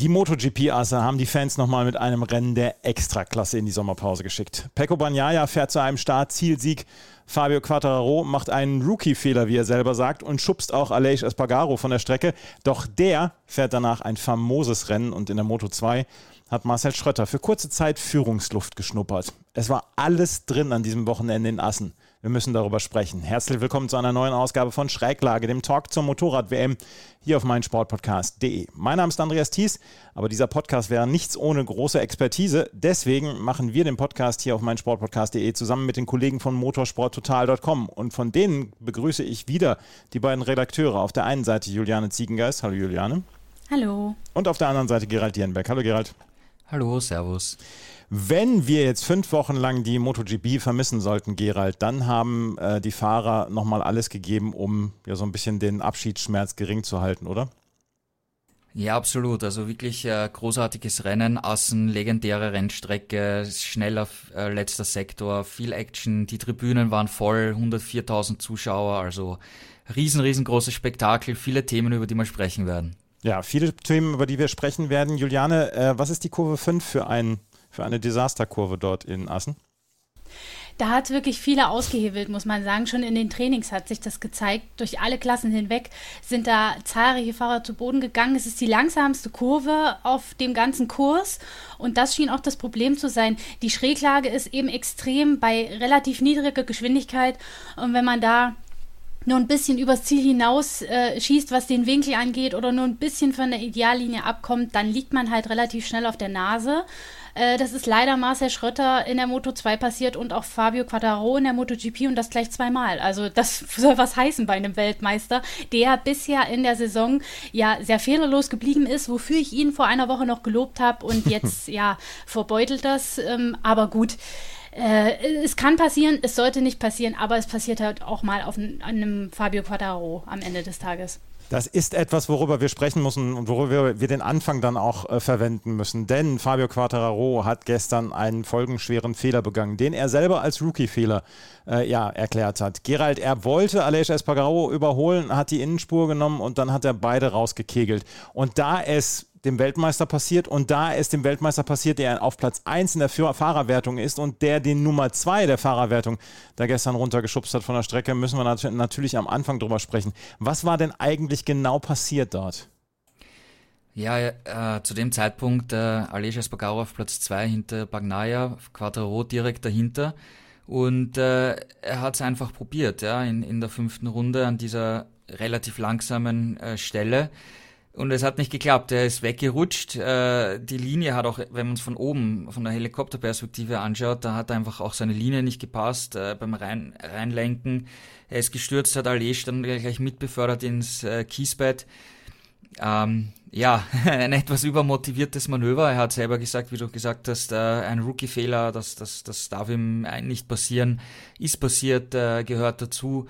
Die MotoGP-Asse haben die Fans nochmal mit einem Rennen der Extraklasse in die Sommerpause geschickt. Pecco Bagnaia fährt zu einem Start-Zielsieg. Fabio Quattararo macht einen Rookie-Fehler, wie er selber sagt, und schubst auch Aleix Espargaro von der Strecke. Doch der fährt danach ein famoses Rennen und in der Moto 2 hat Marcel Schrötter für kurze Zeit Führungsluft geschnuppert. Es war alles drin an diesem Wochenende in Assen. Wir müssen darüber sprechen. Herzlich willkommen zu einer neuen Ausgabe von Schräglage, dem Talk zur Motorrad-WM hier auf meinsportpodcast.de. Mein Name ist Andreas Thies, aber dieser Podcast wäre nichts ohne große Expertise. Deswegen machen wir den Podcast hier auf meinsportpodcast.de zusammen mit den Kollegen von motorsporttotal.com. Und von denen begrüße ich wieder die beiden Redakteure. Auf der einen Seite Juliane Ziegengeist. Hallo Juliane. Hallo. Und auf der anderen Seite Gerald Dierenberg. Hallo Gerald. Hallo, Servus. Wenn wir jetzt fünf Wochen lang die MotoGP vermissen sollten, Gerald, dann haben äh, die Fahrer nochmal alles gegeben, um ja so ein bisschen den Abschiedsschmerz gering zu halten, oder? Ja, absolut. Also wirklich äh, großartiges Rennen, Assen, legendäre Rennstrecke, schneller äh, letzter Sektor, viel Action, die Tribünen waren voll, 104.000 Zuschauer, also riesen, riesengroßes Spektakel, viele Themen, über die wir sprechen werden. Ja, viele Themen, über die wir sprechen werden. Juliane, äh, was ist die Kurve 5 für ein für eine Desasterkurve dort in Assen? Da hat wirklich viele ausgehebelt, muss man sagen. Schon in den Trainings hat sich das gezeigt. Durch alle Klassen hinweg sind da zahlreiche Fahrer zu Boden gegangen. Es ist die langsamste Kurve auf dem ganzen Kurs. Und das schien auch das Problem zu sein. Die Schräglage ist eben extrem bei relativ niedriger Geschwindigkeit. Und wenn man da nur ein bisschen übers Ziel hinaus äh, schießt, was den Winkel angeht, oder nur ein bisschen von der Ideallinie abkommt, dann liegt man halt relativ schnell auf der Nase. Äh, das ist leider Marcel Schrötter in der Moto 2 passiert und auch Fabio Quattaro in der MotoGP und das gleich zweimal. Also das soll was heißen bei einem Weltmeister, der bisher in der Saison ja sehr fehlerlos geblieben ist, wofür ich ihn vor einer Woche noch gelobt habe und jetzt ja verbeutelt das. Ähm, aber gut. Äh, es kann passieren, es sollte nicht passieren, aber es passiert halt auch mal auf einem Fabio Quattaro am Ende des Tages. Das ist etwas, worüber wir sprechen müssen und worüber wir den Anfang dann auch äh, verwenden müssen. Denn Fabio Quattararo hat gestern einen folgenschweren Fehler begangen, den er selber als Rookie-Fehler äh, ja, erklärt hat. Gerald, er wollte Aleix Espargaro überholen, hat die Innenspur genommen und dann hat er beide rausgekegelt. Und da es dem Weltmeister passiert und da es dem Weltmeister passiert, der auf Platz 1 in der Fahrerwertung ist und der den Nummer 2 der Fahrerwertung da gestern runtergeschubst hat von der Strecke, müssen wir nat natürlich am Anfang drüber sprechen. Was war denn eigentlich genau passiert dort? Ja, äh, zu dem Zeitpunkt äh, Aleix Espargaro auf Platz 2 hinter Bagnaia, Quattro direkt dahinter. Und äh, er hat es einfach probiert, ja, in, in der fünften Runde an dieser relativ langsamen äh, Stelle. Und es hat nicht geklappt. Er ist weggerutscht. Äh, die Linie hat auch, wenn man es von oben, von der Helikopterperspektive anschaut, da hat einfach auch seine Linie nicht gepasst äh, beim Rein, Reinlenken. Er ist gestürzt, hat Allee dann gleich mitbefördert ins äh, Kiesbett. Ähm, ja, ein etwas übermotiviertes Manöver. Er hat selber gesagt, wie du gesagt hast, äh, ein Rookie-Fehler, das, das, das darf ihm nicht passieren, ist passiert, äh, gehört dazu.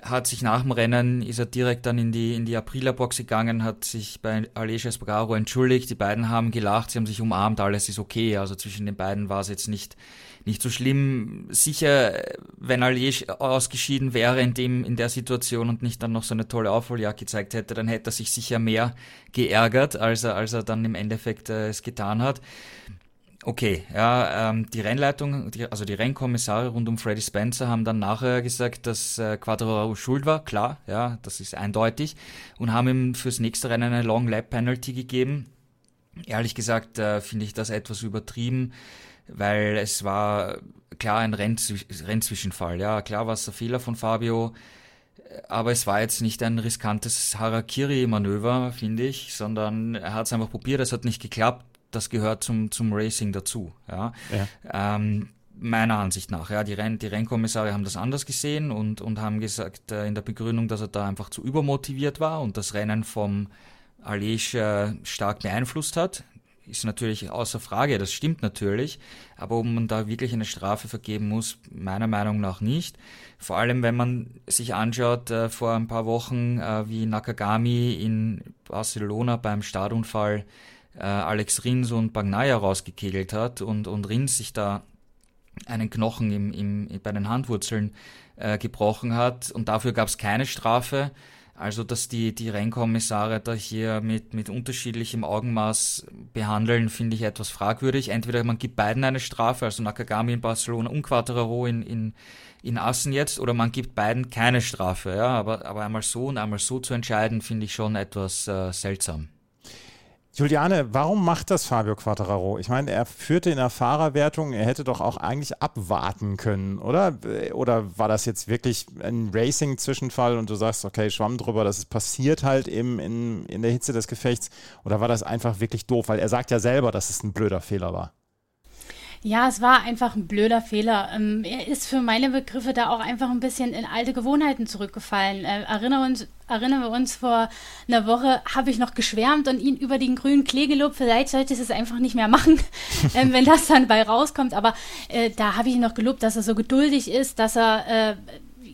Hat sich nach dem Rennen, ist er direkt dann in die, in die Aprilia-Box gegangen, hat sich bei Aleix Espargaro entschuldigt, die beiden haben gelacht, sie haben sich umarmt, alles ist okay, also zwischen den beiden war es jetzt nicht, nicht so schlimm. Sicher, wenn Aleix ausgeschieden wäre in dem, in der Situation und nicht dann noch so eine tolle Aufholjagd gezeigt hätte, dann hätte er sich sicher mehr geärgert, als er, als er dann im Endeffekt äh, es getan hat. Okay, ja, ähm, die Rennleitung, die, also die Rennkommissare rund um Freddy Spencer haben dann nachher gesagt, dass äh, Quadraro schuld war, klar, ja, das ist eindeutig, und haben ihm fürs nächste Rennen eine Long Lap Penalty gegeben. Ehrlich gesagt äh, finde ich das etwas übertrieben, weil es war klar ein Rennzwischenfall, ja, klar war es ein Fehler von Fabio, aber es war jetzt nicht ein riskantes Harakiri-Manöver, finde ich, sondern er hat es einfach probiert, es hat nicht geklappt das gehört zum, zum Racing dazu. Ja. ja. Ähm, meiner Ansicht nach. Ja, die, Renn, die Rennkommissare haben das anders gesehen und, und haben gesagt äh, in der Begründung, dass er da einfach zu übermotiviert war und das Rennen vom Alej äh, stark beeinflusst hat. Ist natürlich außer Frage, das stimmt natürlich, aber ob man da wirklich eine Strafe vergeben muss, meiner Meinung nach nicht. Vor allem, wenn man sich anschaut, äh, vor ein paar Wochen, äh, wie Nakagami in Barcelona beim Startunfall äh, Alex Rins und Bagnaya rausgekegelt hat und, und Rins sich da einen Knochen im, im, bei den Handwurzeln äh, gebrochen hat und dafür gab es keine Strafe. Also, dass die, die Rennkommissare da hier mit, mit unterschiedlichem Augenmaß behandeln, finde ich etwas fragwürdig. Entweder man gibt beiden eine Strafe, also Nakagami in Barcelona und Quattararo in, in, in Assen jetzt, oder man gibt beiden keine Strafe. Ja, aber, aber einmal so und einmal so zu entscheiden, finde ich schon etwas äh, seltsam. Juliane, warum macht das Fabio Quattararo? Ich meine, er führte in der Fahrerwertung, er hätte doch auch eigentlich abwarten können, oder? Oder war das jetzt wirklich ein Racing-Zwischenfall und du sagst, okay, schwamm drüber, das ist passiert halt eben in, in der Hitze des Gefechts? Oder war das einfach wirklich doof? Weil er sagt ja selber, dass es ein blöder Fehler war. Ja, es war einfach ein blöder Fehler. Ähm, er ist für meine Begriffe da auch einfach ein bisschen in alte Gewohnheiten zurückgefallen. Äh, erinnere uns, erinnern wir uns, vor einer Woche habe ich noch geschwärmt und ihn über den grünen Klee gelobt. Vielleicht sollte ich es einfach nicht mehr machen, äh, wenn das dann bei rauskommt. Aber äh, da habe ich ihn noch gelobt, dass er so geduldig ist, dass er äh,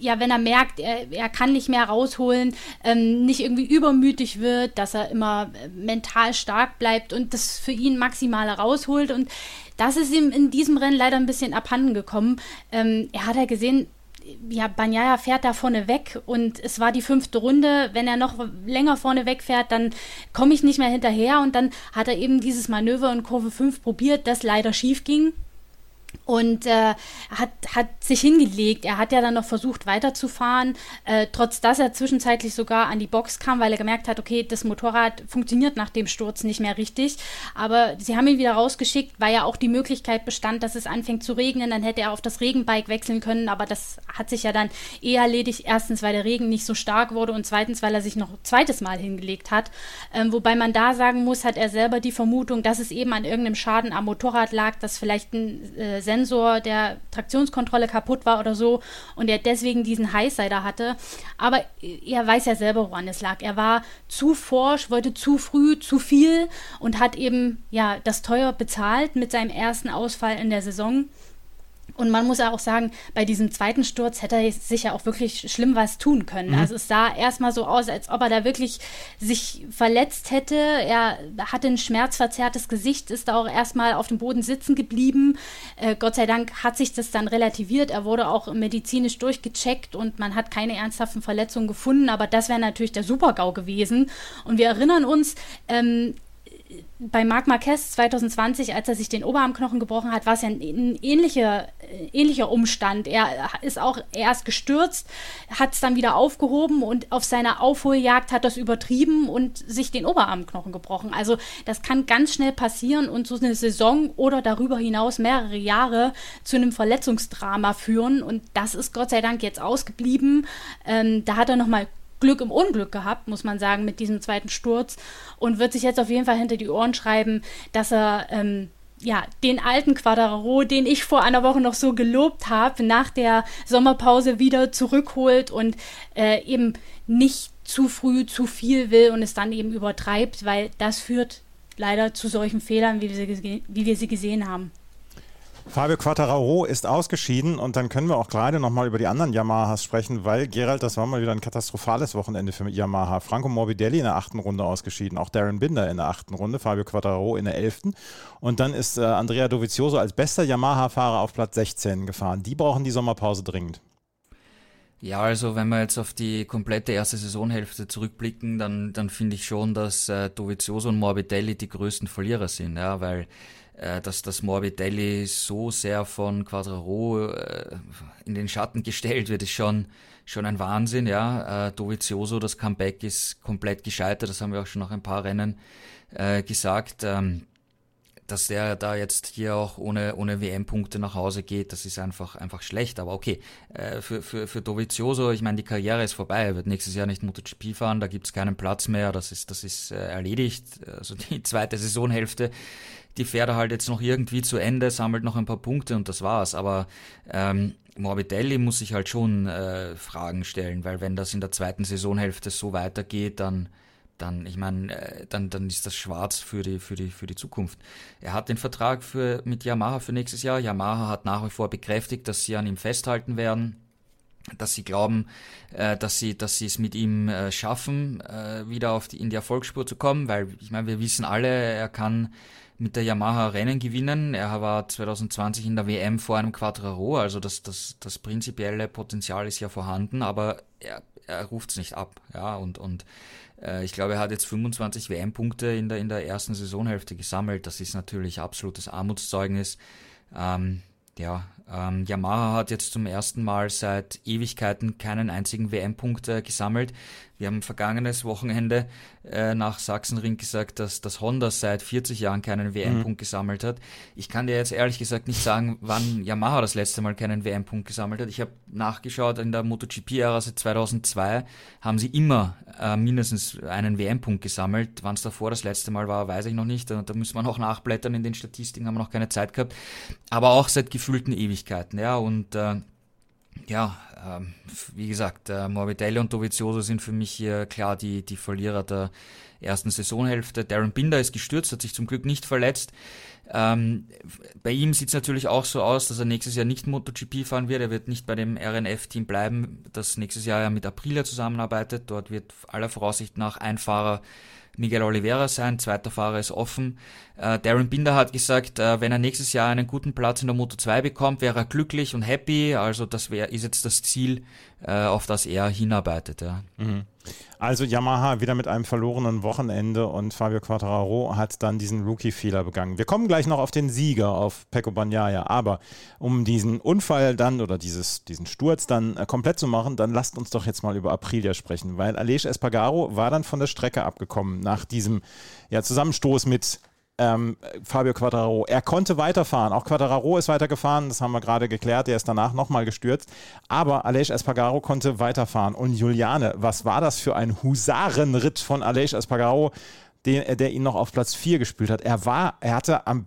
ja, wenn er merkt, er, er kann nicht mehr rausholen, ähm, nicht irgendwie übermütig wird, dass er immer äh, mental stark bleibt und das für ihn maximale rausholt. Und das ist ihm in diesem Rennen leider ein bisschen abhanden gekommen. Ähm, er hat ja gesehen, ja, Banyaya fährt da vorne weg und es war die fünfte Runde. Wenn er noch länger vorne wegfährt, dann komme ich nicht mehr hinterher und dann hat er eben dieses Manöver in Kurve 5 probiert, das leider schief ging und äh, hat, hat sich hingelegt. Er hat ja dann noch versucht weiterzufahren, äh, trotz dass er zwischenzeitlich sogar an die Box kam, weil er gemerkt hat, okay, das Motorrad funktioniert nach dem Sturz nicht mehr richtig. Aber sie haben ihn wieder rausgeschickt, weil ja auch die Möglichkeit bestand, dass es anfängt zu regnen. Dann hätte er auf das Regenbike wechseln können, aber das hat sich ja dann eher erledigt. Erstens, weil der Regen nicht so stark wurde und zweitens, weil er sich noch zweites Mal hingelegt hat. Ähm, wobei man da sagen muss, hat er selber die Vermutung, dass es eben an irgendeinem Schaden am Motorrad lag, dass vielleicht ein äh, Sensor der Traktionskontrolle kaputt war oder so und er deswegen diesen Highsider hatte. Aber er weiß ja selber, woran es lag. Er war zu forsch, wollte zu früh, zu viel und hat eben ja das teuer bezahlt mit seinem ersten Ausfall in der Saison. Und man muss ja auch sagen, bei diesem zweiten Sturz hätte er sich ja auch wirklich schlimm was tun können. Mhm. Also es sah erstmal so aus, als ob er da wirklich sich verletzt hätte. Er hatte ein schmerzverzerrtes Gesicht, ist da auch erstmal auf dem Boden sitzen geblieben. Äh, Gott sei Dank hat sich das dann relativiert. Er wurde auch medizinisch durchgecheckt und man hat keine ernsthaften Verletzungen gefunden. Aber das wäre natürlich der Super-GAU gewesen. Und wir erinnern uns, ähm, bei Marc Marquez 2020, als er sich den Oberarmknochen gebrochen hat, war es ja ein, ein ähnlicher, äh, ähnlicher Umstand. Er ist auch erst gestürzt, hat es dann wieder aufgehoben und auf seiner Aufholjagd hat das übertrieben und sich den Oberarmknochen gebrochen. Also das kann ganz schnell passieren und so eine Saison oder darüber hinaus mehrere Jahre zu einem Verletzungsdrama führen. Und das ist Gott sei Dank jetzt ausgeblieben. Ähm, da hat er nochmal Glück im Unglück gehabt, muss man sagen, mit diesem zweiten Sturz und wird sich jetzt auf jeden Fall hinter die Ohren schreiben, dass er ähm, ja, den alten Quadraro, den ich vor einer Woche noch so gelobt habe, nach der Sommerpause wieder zurückholt und äh, eben nicht zu früh zu viel will und es dann eben übertreibt, weil das führt leider zu solchen Fehlern, wie wir sie, wie wir sie gesehen haben. Fabio Quattararo ist ausgeschieden und dann können wir auch gerade nochmal über die anderen Yamahas sprechen, weil Gerald, das war mal wieder ein katastrophales Wochenende für Yamaha. Franco Morbidelli in der achten Runde ausgeschieden, auch Darren Binder in der achten Runde, Fabio Quattararo in der elften und dann ist äh, Andrea Dovizioso als bester Yamaha-Fahrer auf Platz 16 gefahren. Die brauchen die Sommerpause dringend. Ja, also wenn wir jetzt auf die komplette erste Saisonhälfte zurückblicken, dann, dann finde ich schon, dass äh, Dovizioso und Morbidelli die größten Verlierer sind, ja, weil äh, dass das Morbidelli so sehr von Quadraro äh, in den Schatten gestellt wird, ist schon, schon ein Wahnsinn, ja. Äh, Dovizioso, das Comeback ist komplett gescheitert, das haben wir auch schon nach ein paar Rennen äh, gesagt. Ähm, dass der da jetzt hier auch ohne, ohne WM-Punkte nach Hause geht, das ist einfach, einfach schlecht. Aber okay, äh, für, für, für Dovizioso, ich meine, die Karriere ist vorbei, er wird nächstes Jahr nicht MotoGP fahren, da gibt es keinen Platz mehr, das ist, das ist äh, erledigt. Also die zweite Saisonhälfte die fährt er halt jetzt noch irgendwie zu Ende, sammelt noch ein paar Punkte und das war's. Aber ähm, Morbidelli muss sich halt schon äh, Fragen stellen, weil wenn das in der zweiten Saisonhälfte so weitergeht, dann dann, ich meine, äh, dann, dann ist das schwarz für die, für die, für die Zukunft. Er hat den Vertrag für, mit Yamaha für nächstes Jahr. Yamaha hat nach wie vor bekräftigt, dass sie an ihm festhalten werden dass sie glauben, äh, dass sie, dass sie es mit ihm äh, schaffen, äh, wieder auf die, in die Erfolgsspur zu kommen, weil ich meine, wir wissen alle, er kann mit der Yamaha Rennen gewinnen. Er war 2020 in der WM vor einem Quattraro, also das, das, das prinzipielle Potenzial ist ja vorhanden, aber er, er ruft es nicht ab, ja, und, und äh, ich glaube, er hat jetzt 25 WM-Punkte in der, in der ersten Saisonhälfte gesammelt. Das ist natürlich absolutes Armutszeugnis. Ähm, ja, ähm, Yamaha hat jetzt zum ersten Mal seit Ewigkeiten keinen einzigen WM-Punkt äh, gesammelt. Wir haben vergangenes Wochenende äh, nach Sachsenring gesagt, dass, dass Honda seit 40 Jahren keinen WM-Punkt mhm. gesammelt hat. Ich kann dir jetzt ehrlich gesagt nicht sagen, wann Yamaha das letzte Mal keinen WM-Punkt gesammelt hat. Ich habe nachgeschaut, in der MotoGP-Ära seit 2002 haben sie immer äh, mindestens einen WM-Punkt gesammelt. Wann es davor das letzte Mal war, weiß ich noch nicht. Da, da müssen wir noch nachblättern in den Statistiken, haben wir noch keine Zeit gehabt. Aber auch seit gefühlten Ewigkeiten. Ja, und äh, ja, ähm, wie gesagt, äh, Morbidelli und Dovizioso sind für mich hier klar die, die Verlierer der ersten Saisonhälfte. Darren Binder ist gestürzt, hat sich zum Glück nicht verletzt. Ähm, bei ihm sieht es natürlich auch so aus, dass er nächstes Jahr nicht MotoGP fahren wird. Er wird nicht bei dem RNF-Team bleiben, das nächstes Jahr ja mit Aprilia zusammenarbeitet. Dort wird aller Voraussicht nach ein Fahrer Miguel Oliveira sein, zweiter Fahrer ist offen. Äh, Darren Binder hat gesagt, äh, wenn er nächstes Jahr einen guten Platz in der Moto 2 bekommt, wäre er glücklich und happy. Also das wäre ist jetzt das Ziel, äh, auf das er hinarbeitet. Ja. Mhm. Also Yamaha wieder mit einem verlorenen Wochenende und Fabio Quattararo hat dann diesen Rookie-Fehler begangen. Wir kommen gleich noch auf den Sieger, auf Pecco Bagnaia, aber um diesen Unfall dann oder dieses, diesen Sturz dann äh, komplett zu machen, dann lasst uns doch jetzt mal über Aprilia sprechen, weil Aleix Espargaro war dann von der Strecke abgekommen nach diesem ja, Zusammenstoß mit ähm, Fabio Quattararo. Er konnte weiterfahren. Auch Quattararo ist weitergefahren. Das haben wir gerade geklärt. Der ist danach nochmal gestürzt. Aber Aleix Espargaro konnte weiterfahren. Und Juliane, was war das für ein Husarenritt von Aleix Espargaro, den, der ihn noch auf Platz 4 gespielt hat? Er war, er hatte am,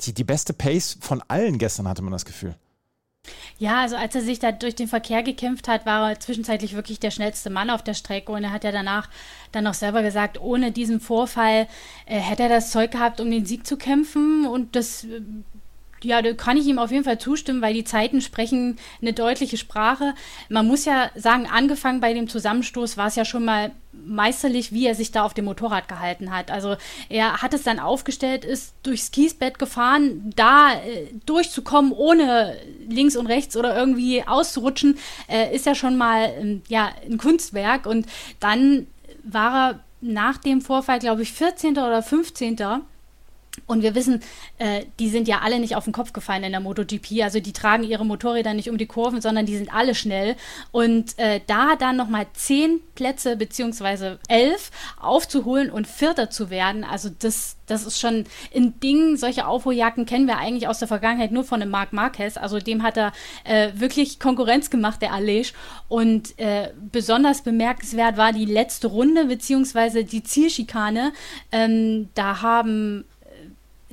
die, die beste Pace von allen gestern, hatte man das Gefühl. Ja, also als er sich da durch den Verkehr gekämpft hat, war er zwischenzeitlich wirklich der schnellste Mann auf der Strecke. Und er hat ja danach dann noch selber gesagt, ohne diesen Vorfall äh, hätte er das Zeug gehabt, um den Sieg zu kämpfen. Und das äh, ja, da kann ich ihm auf jeden Fall zustimmen, weil die Zeiten sprechen eine deutliche Sprache. Man muss ja sagen, angefangen bei dem Zusammenstoß war es ja schon mal meisterlich, wie er sich da auf dem Motorrad gehalten hat. Also er hat es dann aufgestellt, ist durchs Kiesbett gefahren, da äh, durchzukommen, ohne links und rechts oder irgendwie auszurutschen, äh, ist ja schon mal äh, ja, ein Kunstwerk. Und dann war er nach dem Vorfall, glaube ich, 14. oder 15 und wir wissen, äh, die sind ja alle nicht auf den Kopf gefallen in der MotoGP. Also die tragen ihre Motorräder nicht um die Kurven, sondern die sind alle schnell. Und äh, da dann nochmal zehn Plätze beziehungsweise elf aufzuholen und Vierter zu werden, also das, das ist schon ein Ding. Solche Aufholjagden kennen wir eigentlich aus der Vergangenheit nur von dem Marc Marquez. Also dem hat er äh, wirklich Konkurrenz gemacht, der Alej. Und äh, besonders bemerkenswert war die letzte Runde beziehungsweise die Zielschikane. Ähm, da haben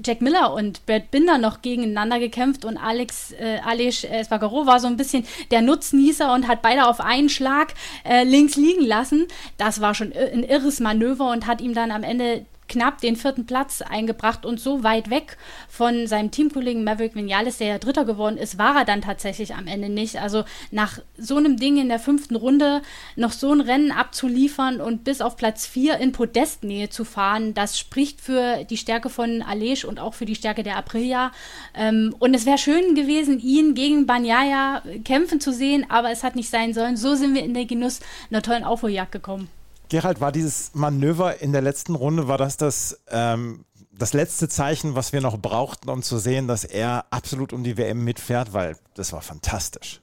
Jack Miller und Brad Binder noch gegeneinander gekämpft und Alex äh, Aleix Espargaro war so ein bisschen der Nutznießer und hat beide auf einen Schlag äh, links liegen lassen. Das war schon ein irres Manöver und hat ihm dann am Ende knapp den vierten Platz eingebracht und so weit weg von seinem Teamkollegen Maverick Vinales, der ja Dritter geworden ist, war er dann tatsächlich am Ende nicht. Also nach so einem Ding in der fünften Runde noch so ein Rennen abzuliefern und bis auf Platz vier in Podestnähe zu fahren, das spricht für die Stärke von Alej und auch für die Stärke der Aprilia. Ähm, und es wäre schön gewesen, ihn gegen Banyaya kämpfen zu sehen, aber es hat nicht sein sollen. So sind wir in den Genuss einer tollen Aufholjagd gekommen. Gerald, war dieses Manöver in der letzten Runde, war das das, ähm, das letzte Zeichen, was wir noch brauchten, um zu sehen, dass er absolut um die WM mitfährt? Weil das war fantastisch.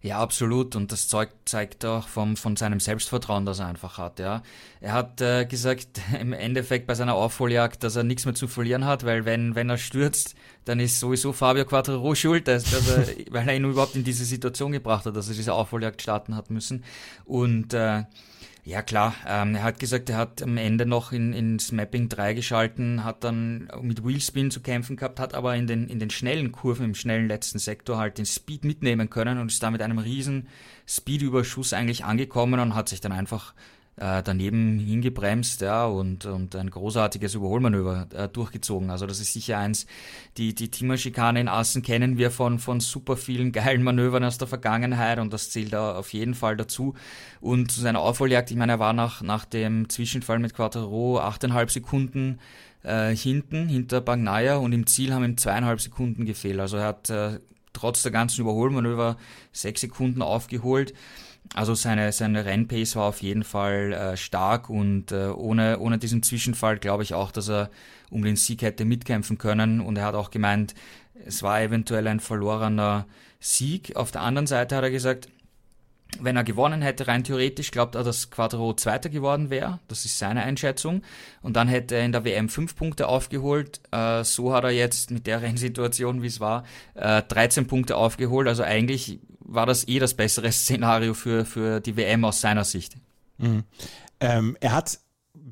Ja, absolut. Und das Zeug zeigt auch vom, von seinem Selbstvertrauen, das er einfach hat. Ja. Er hat äh, gesagt, im Endeffekt bei seiner Aufholjagd, dass er nichts mehr zu verlieren hat, weil wenn, wenn er stürzt, dann ist sowieso Fabio Quattraro schuld, dass, dass er, weil er ihn überhaupt in diese Situation gebracht hat, dass er diese Aufholjagd starten hat müssen. Und äh, ja klar, ähm, er hat gesagt, er hat am Ende noch in, ins Mapping 3 geschalten, hat dann mit Wheelspin zu kämpfen gehabt, hat aber in den, in den schnellen Kurven, im schnellen letzten Sektor halt den Speed mitnehmen können und ist da mit einem riesen Speedüberschuss eigentlich angekommen und hat sich dann einfach äh, daneben hingebremst ja, und, und ein großartiges Überholmanöver äh, durchgezogen. Also das ist sicher eins, die, die Teamerschikane in Assen kennen wir von, von super vielen geilen Manövern aus der Vergangenheit und das zählt da auf jeden Fall dazu. Und zu seiner Aufholjagd, ich meine, er war nach, nach dem Zwischenfall mit Quattro 8,5 Sekunden äh, hinten, hinter Bagnaia und im Ziel haben ihm zweieinhalb Sekunden gefehlt. Also er hat äh, trotz der ganzen Überholmanöver sechs Sekunden aufgeholt. Also seine, seine Rennpace war auf jeden Fall äh, stark und äh, ohne, ohne diesen Zwischenfall glaube ich auch, dass er um den Sieg hätte mitkämpfen können. Und er hat auch gemeint, es war eventuell ein verlorener Sieg. Auf der anderen Seite hat er gesagt, wenn er gewonnen hätte, rein theoretisch, glaubt er, dass Quadro Zweiter geworden wäre. Das ist seine Einschätzung. Und dann hätte er in der WM fünf Punkte aufgeholt. Äh, so hat er jetzt mit der Rennsituation, wie es war, äh, 13 Punkte aufgeholt. Also eigentlich war das eh das bessere Szenario für, für die WM aus seiner Sicht. Mhm. Ähm, er hat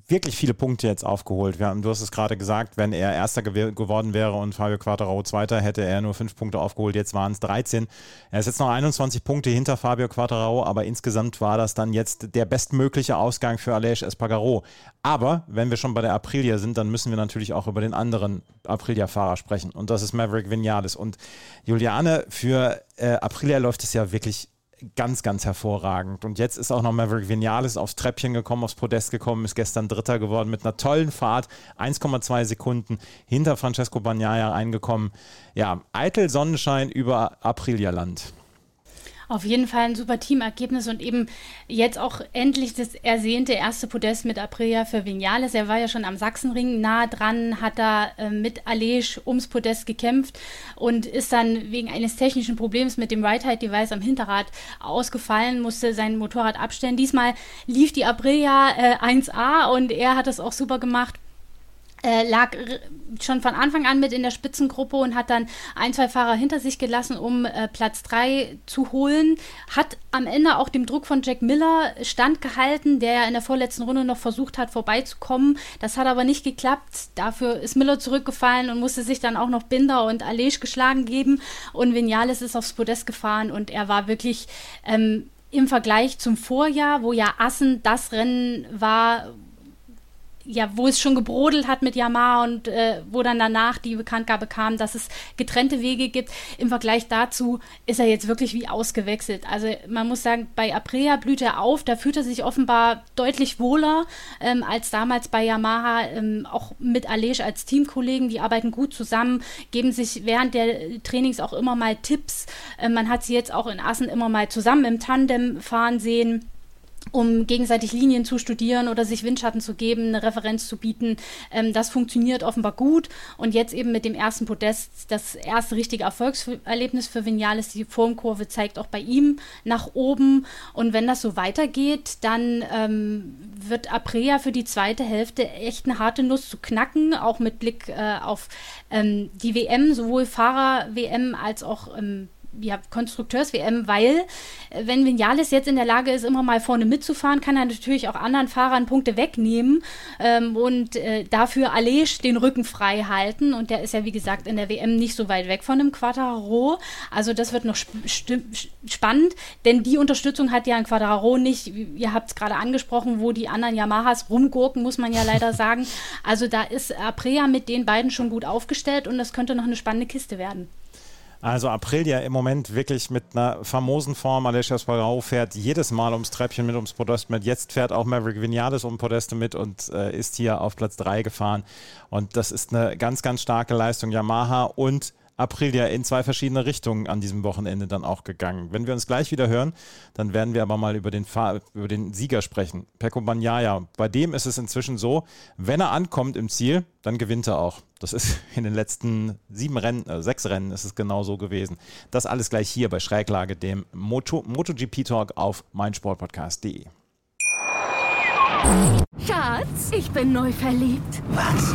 wirklich viele Punkte jetzt aufgeholt. Haben, du hast es gerade gesagt, wenn er Erster gew geworden wäre und Fabio Quattararo Zweiter, hätte er nur fünf Punkte aufgeholt. Jetzt waren es 13. Er ist jetzt noch 21 Punkte hinter Fabio Quattararo, aber insgesamt war das dann jetzt der bestmögliche Ausgang für Aleix Espargaro. Aber wenn wir schon bei der Aprilia sind, dann müssen wir natürlich auch über den anderen Aprilia-Fahrer sprechen. Und das ist Maverick Vinales. Und Juliane, für äh, Aprilia läuft es ja wirklich ganz, ganz hervorragend. Und jetzt ist auch noch Maverick Vinales aufs Treppchen gekommen, aufs Podest gekommen, ist gestern Dritter geworden mit einer tollen Fahrt, 1,2 Sekunden hinter Francesco Bagnaia reingekommen. Ja, eitel Sonnenschein über Aprilia-Land. Auf jeden Fall ein super Teamergebnis und eben jetzt auch endlich das ersehnte erste Podest mit Aprilia für Vinales. Er war ja schon am Sachsenring nah dran, hat da äh, mit Alej ums Podest gekämpft und ist dann wegen eines technischen Problems mit dem Ride-Height-Device am Hinterrad ausgefallen, musste sein Motorrad abstellen. Diesmal lief die Aprilia äh, 1A und er hat das auch super gemacht äh, lag schon von Anfang an mit in der Spitzengruppe und hat dann ein, zwei Fahrer hinter sich gelassen, um äh, Platz 3 zu holen. Hat am Ende auch dem Druck von Jack Miller standgehalten, der ja in der vorletzten Runde noch versucht hat, vorbeizukommen. Das hat aber nicht geklappt. Dafür ist Miller zurückgefallen und musste sich dann auch noch Binder und Alej geschlagen geben. Und Vinales ist aufs Podest gefahren und er war wirklich ähm, im Vergleich zum Vorjahr, wo ja Assen das Rennen war, ja, wo es schon gebrodelt hat mit Yamaha und äh, wo dann danach die Bekanntgabe kam, dass es getrennte Wege gibt. Im Vergleich dazu ist er jetzt wirklich wie ausgewechselt. Also man muss sagen, bei Aprilia blüht er auf, da fühlt er sich offenbar deutlich wohler ähm, als damals bei Yamaha, ähm, auch mit Alej als Teamkollegen. Die arbeiten gut zusammen, geben sich während der Trainings auch immer mal Tipps. Ähm, man hat sie jetzt auch in Assen immer mal zusammen im Tandem fahren sehen um gegenseitig Linien zu studieren oder sich Windschatten zu geben, eine Referenz zu bieten. Ähm, das funktioniert offenbar gut. Und jetzt eben mit dem ersten Podest, das erste richtige Erfolgserlebnis für Vinales, die Formkurve zeigt auch bei ihm nach oben. Und wenn das so weitergeht, dann ähm, wird Aprea für die zweite Hälfte echt eine harte Nuss zu knacken, auch mit Blick äh, auf ähm, die WM, sowohl Fahrer-WM als auch ähm, ja, Konstrukteurs-WM, weil äh, wenn Vinales jetzt in der Lage ist, immer mal vorne mitzufahren, kann er natürlich auch anderen Fahrern Punkte wegnehmen ähm, und äh, dafür Alej den Rücken frei halten. Und der ist ja, wie gesagt, in der WM nicht so weit weg von einem Quadraro. Also das wird noch sp spannend, denn die Unterstützung hat ja ein Quadraro nicht. Ihr habt es gerade angesprochen, wo die anderen Yamahas rumgurken, muss man ja leider sagen. Also da ist Aprea mit den beiden schon gut aufgestellt und das könnte noch eine spannende Kiste werden. Also Aprilia im Moment wirklich mit einer famosen Form. Alessio Spargaro fährt jedes Mal ums Treppchen mit, ums Podest mit. Jetzt fährt auch Maverick Vinales um Podeste mit und äh, ist hier auf Platz 3 gefahren. Und das ist eine ganz, ganz starke Leistung. Yamaha und Aprilia in zwei verschiedene Richtungen an diesem Wochenende dann auch gegangen. Wenn wir uns gleich wieder hören, dann werden wir aber mal über den, Fahr über den Sieger sprechen. Pecco Bagnaia. Bei dem ist es inzwischen so, wenn er ankommt im Ziel, dann gewinnt er auch. Das ist in den letzten sieben Rennen, äh, sechs Rennen ist es genau so gewesen. Das alles gleich hier bei Schräglage, dem Moto, MotoGP Talk auf meinsportpodcast.de. Schatz, ich bin neu verliebt. Was?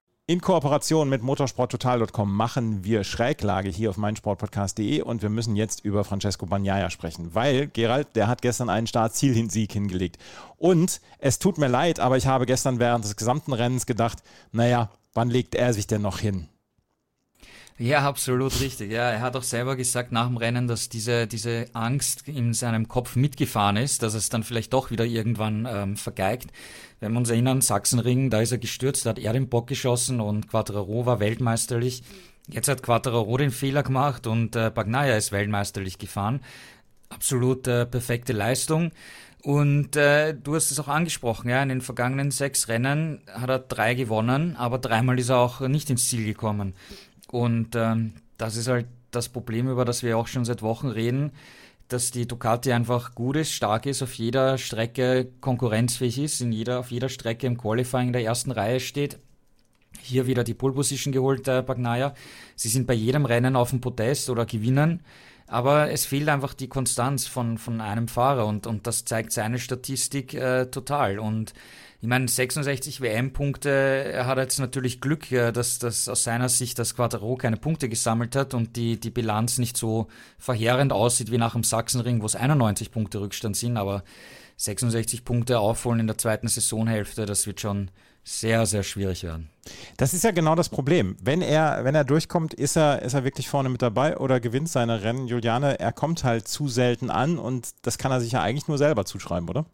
In Kooperation mit motorsporttotal.com machen wir Schräglage hier auf meinsportpodcast.de und wir müssen jetzt über Francesco Bagnaia sprechen, weil Gerald, der hat gestern einen Start-Ziel-Sieg hingelegt. Und es tut mir leid, aber ich habe gestern während des gesamten Rennens gedacht, naja, wann legt er sich denn noch hin? Ja, absolut richtig. Ja, er hat auch selber gesagt nach dem Rennen, dass diese, diese Angst in seinem Kopf mitgefahren ist, dass es dann vielleicht doch wieder irgendwann ähm, vergeigt. Wenn wir uns erinnern, Sachsenring, da ist er gestürzt, da hat er den Bock geschossen und Quattraro war weltmeisterlich. Jetzt hat Quattraro den Fehler gemacht und äh, Bagnaia ist weltmeisterlich gefahren. Absolut äh, perfekte Leistung. Und äh, du hast es auch angesprochen, ja, in den vergangenen sechs Rennen hat er drei gewonnen, aber dreimal ist er auch nicht ins Ziel gekommen. Und ähm, das ist halt das Problem, über das wir auch schon seit Wochen reden, dass die Ducati einfach gut ist, stark ist, auf jeder Strecke konkurrenzfähig ist, in jeder, auf jeder Strecke im Qualifying in der ersten Reihe steht. Hier wieder die Pole Position geholt, äh, Bagnaia. Sie sind bei jedem Rennen auf dem Podest oder gewinnen. Aber es fehlt einfach die Konstanz von, von einem Fahrer und, und das zeigt seine Statistik äh, total. Und ich meine, 66 WM-Punkte, er hat jetzt natürlich Glück, dass, dass aus seiner Sicht das Quattro keine Punkte gesammelt hat und die, die Bilanz nicht so verheerend aussieht wie nach dem Sachsenring, wo es 91 Punkte Rückstand sind, aber 66 Punkte aufholen in der zweiten Saisonhälfte, das wird schon sehr, sehr schwierig werden. Das ist ja genau das Problem. Wenn er, wenn er durchkommt, ist er, ist er wirklich vorne mit dabei oder gewinnt seine Rennen. Juliane, er kommt halt zu selten an und das kann er sich ja eigentlich nur selber zuschreiben, oder?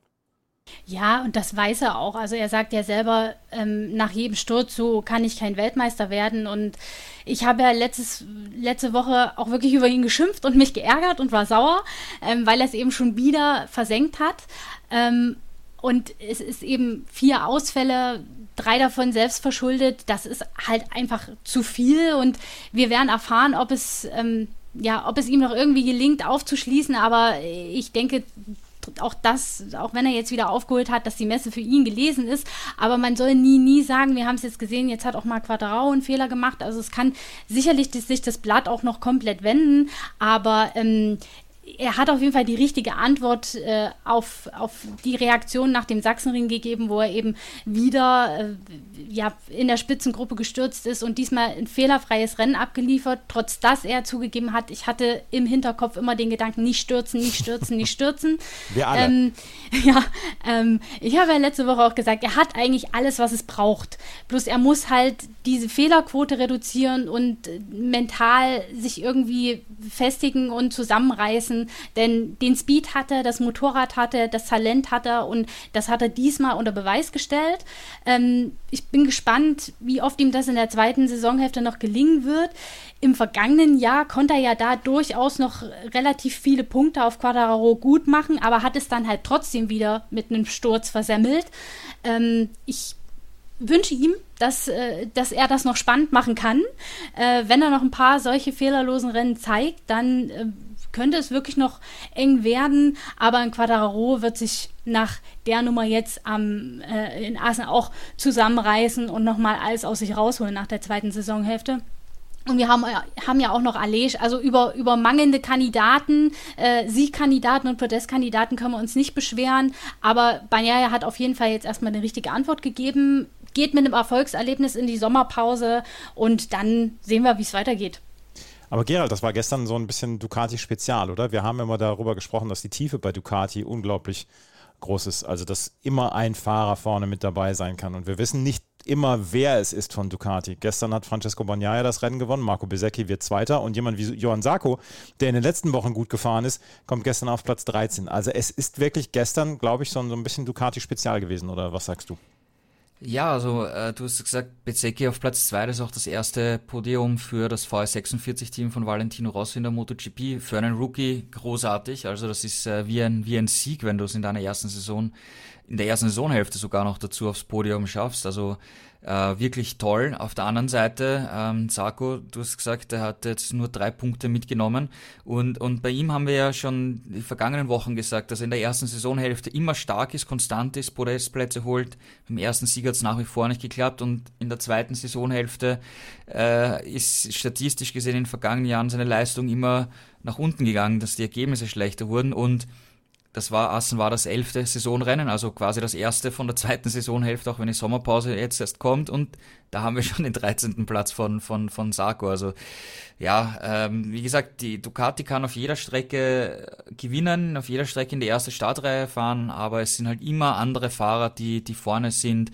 Ja, und das weiß er auch. Also er sagt ja selber, ähm, nach jedem Sturz, so kann ich kein Weltmeister werden. Und ich habe ja letztes, letzte Woche auch wirklich über ihn geschimpft und mich geärgert und war sauer, ähm, weil er es eben schon wieder versenkt hat. Ähm, und es ist eben vier Ausfälle, drei davon selbst verschuldet. Das ist halt einfach zu viel. Und wir werden erfahren, ob es, ähm, ja, ob es ihm noch irgendwie gelingt, aufzuschließen. Aber ich denke, auch das, auch wenn er jetzt wieder aufgeholt hat, dass die Messe für ihn gelesen ist, aber man soll nie, nie sagen, wir haben es jetzt gesehen, jetzt hat auch mal Quadrao einen Fehler gemacht. Also es kann sicherlich sich das Blatt auch noch komplett wenden, aber ähm, er hat auf jeden Fall die richtige Antwort äh, auf, auf die Reaktion nach dem Sachsenring gegeben, wo er eben wieder äh, ja, in der Spitzengruppe gestürzt ist und diesmal ein fehlerfreies Rennen abgeliefert, trotz dass er zugegeben hat, ich hatte im Hinterkopf immer den Gedanken, nicht stürzen, nicht stürzen, nicht stürzen. Wir alle. Ähm, ja, ähm, ich habe ja letzte Woche auch gesagt, er hat eigentlich alles, was es braucht. Bloß er muss halt diese Fehlerquote reduzieren und äh, mental sich irgendwie festigen und zusammenreißen. Denn den Speed hat er, das Motorrad hat er, das Talent hat er und das hat er diesmal unter Beweis gestellt. Ähm, ich bin gespannt, wie oft ihm das in der zweiten Saisonhälfte noch gelingen wird. Im vergangenen Jahr konnte er ja da durchaus noch relativ viele Punkte auf Quadraro gut machen, aber hat es dann halt trotzdem wieder mit einem Sturz versemmelt. Ähm, ich wünsche ihm, dass, äh, dass er das noch spannend machen kann. Äh, wenn er noch ein paar solche fehlerlosen Rennen zeigt, dann äh, könnte es wirklich noch eng werden. Aber ein Quadraro wird sich nach der Nummer jetzt am, äh, in Assen auch zusammenreißen und nochmal alles aus sich rausholen nach der zweiten Saisonhälfte. Und wir haben, haben ja auch noch Alej, also über, über mangelnde Kandidaten, äh, Siegkandidaten und Podestkandidaten können wir uns nicht beschweren. Aber Banyaya hat auf jeden Fall jetzt erstmal eine richtige Antwort gegeben geht mit einem Erfolgserlebnis in die Sommerpause und dann sehen wir, wie es weitergeht. Aber Gerald, das war gestern so ein bisschen Ducati-Spezial, oder? Wir haben immer darüber gesprochen, dass die Tiefe bei Ducati unglaublich groß ist. Also, dass immer ein Fahrer vorne mit dabei sein kann. Und wir wissen nicht immer, wer es ist von Ducati. Gestern hat Francesco Bagnaia das Rennen gewonnen, Marco Besecchi wird Zweiter und jemand wie Johann Sarko, der in den letzten Wochen gut gefahren ist, kommt gestern auf Platz 13. Also es ist wirklich gestern, glaube ich, so ein bisschen Ducati-Spezial gewesen, oder was sagst du? Ja, also äh, du hast gesagt, Bezzecchi auf Platz 2, das ist auch das erste Podium für das VS46-Team von Valentino Rossi in der MotoGP. Für einen Rookie großartig, also das ist äh, wie, ein, wie ein Sieg, wenn du es in deiner ersten Saison in der ersten Saisonhälfte sogar noch dazu aufs Podium schaffst. Also äh, wirklich toll. Auf der anderen Seite, ähm, Sarko, du hast gesagt, er hat jetzt nur drei Punkte mitgenommen. Und, und bei ihm haben wir ja schon die vergangenen Wochen gesagt, dass er in der ersten Saisonhälfte immer stark ist, konstant ist, Podestplätze holt. Im ersten Sieg hat es nach wie vor nicht geklappt. Und in der zweiten Saisonhälfte äh, ist statistisch gesehen in den vergangenen Jahren seine Leistung immer nach unten gegangen, dass die Ergebnisse schlechter wurden. Und das war, Assen war das elfte Saisonrennen, also quasi das erste von der zweiten Saisonhälfte, auch wenn die Sommerpause jetzt erst kommt. Und da haben wir schon den 13. Platz von, von, von Sarko. Also ja, ähm, wie gesagt, die Ducati kann auf jeder Strecke gewinnen, auf jeder Strecke in die erste Startreihe fahren, aber es sind halt immer andere Fahrer, die, die vorne sind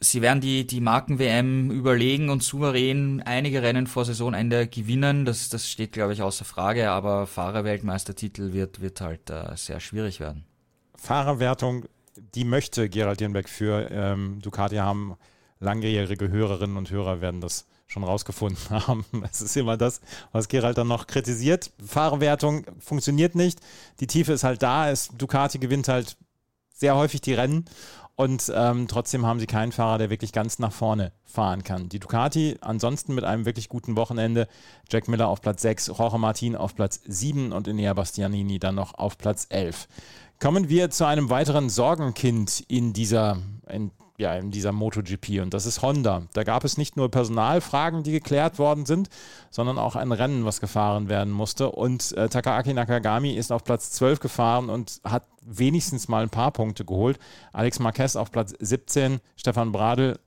sie werden die, die Marken-WM überlegen und souverän einige Rennen vor Saisonende gewinnen. Das, das steht, glaube ich, außer Frage, aber Fahrerweltmeistertitel wird, wird halt äh, sehr schwierig werden. Fahrerwertung, die möchte Gerald Dirnbeck für ähm, Ducati haben. Langjährige Hörerinnen und Hörer werden das schon rausgefunden haben. Es ist immer das, was Gerald dann noch kritisiert. Fahrerwertung funktioniert nicht. Die Tiefe ist halt da. Ducati gewinnt halt sehr häufig die Rennen und ähm, trotzdem haben sie keinen Fahrer, der wirklich ganz nach vorne fahren kann. Die Ducati ansonsten mit einem wirklich guten Wochenende. Jack Miller auf Platz 6, Jorge Martin auf Platz 7 und Enea Bastianini dann noch auf Platz 11. Kommen wir zu einem weiteren Sorgenkind in dieser, in ja, in dieser MotoGP und das ist Honda. Da gab es nicht nur Personalfragen, die geklärt worden sind, sondern auch ein Rennen, was gefahren werden musste. Und äh, Takaaki Nakagami ist auf Platz 12 gefahren und hat wenigstens mal ein paar Punkte geholt. Alex Marquez auf Platz 17, Stefan Bradl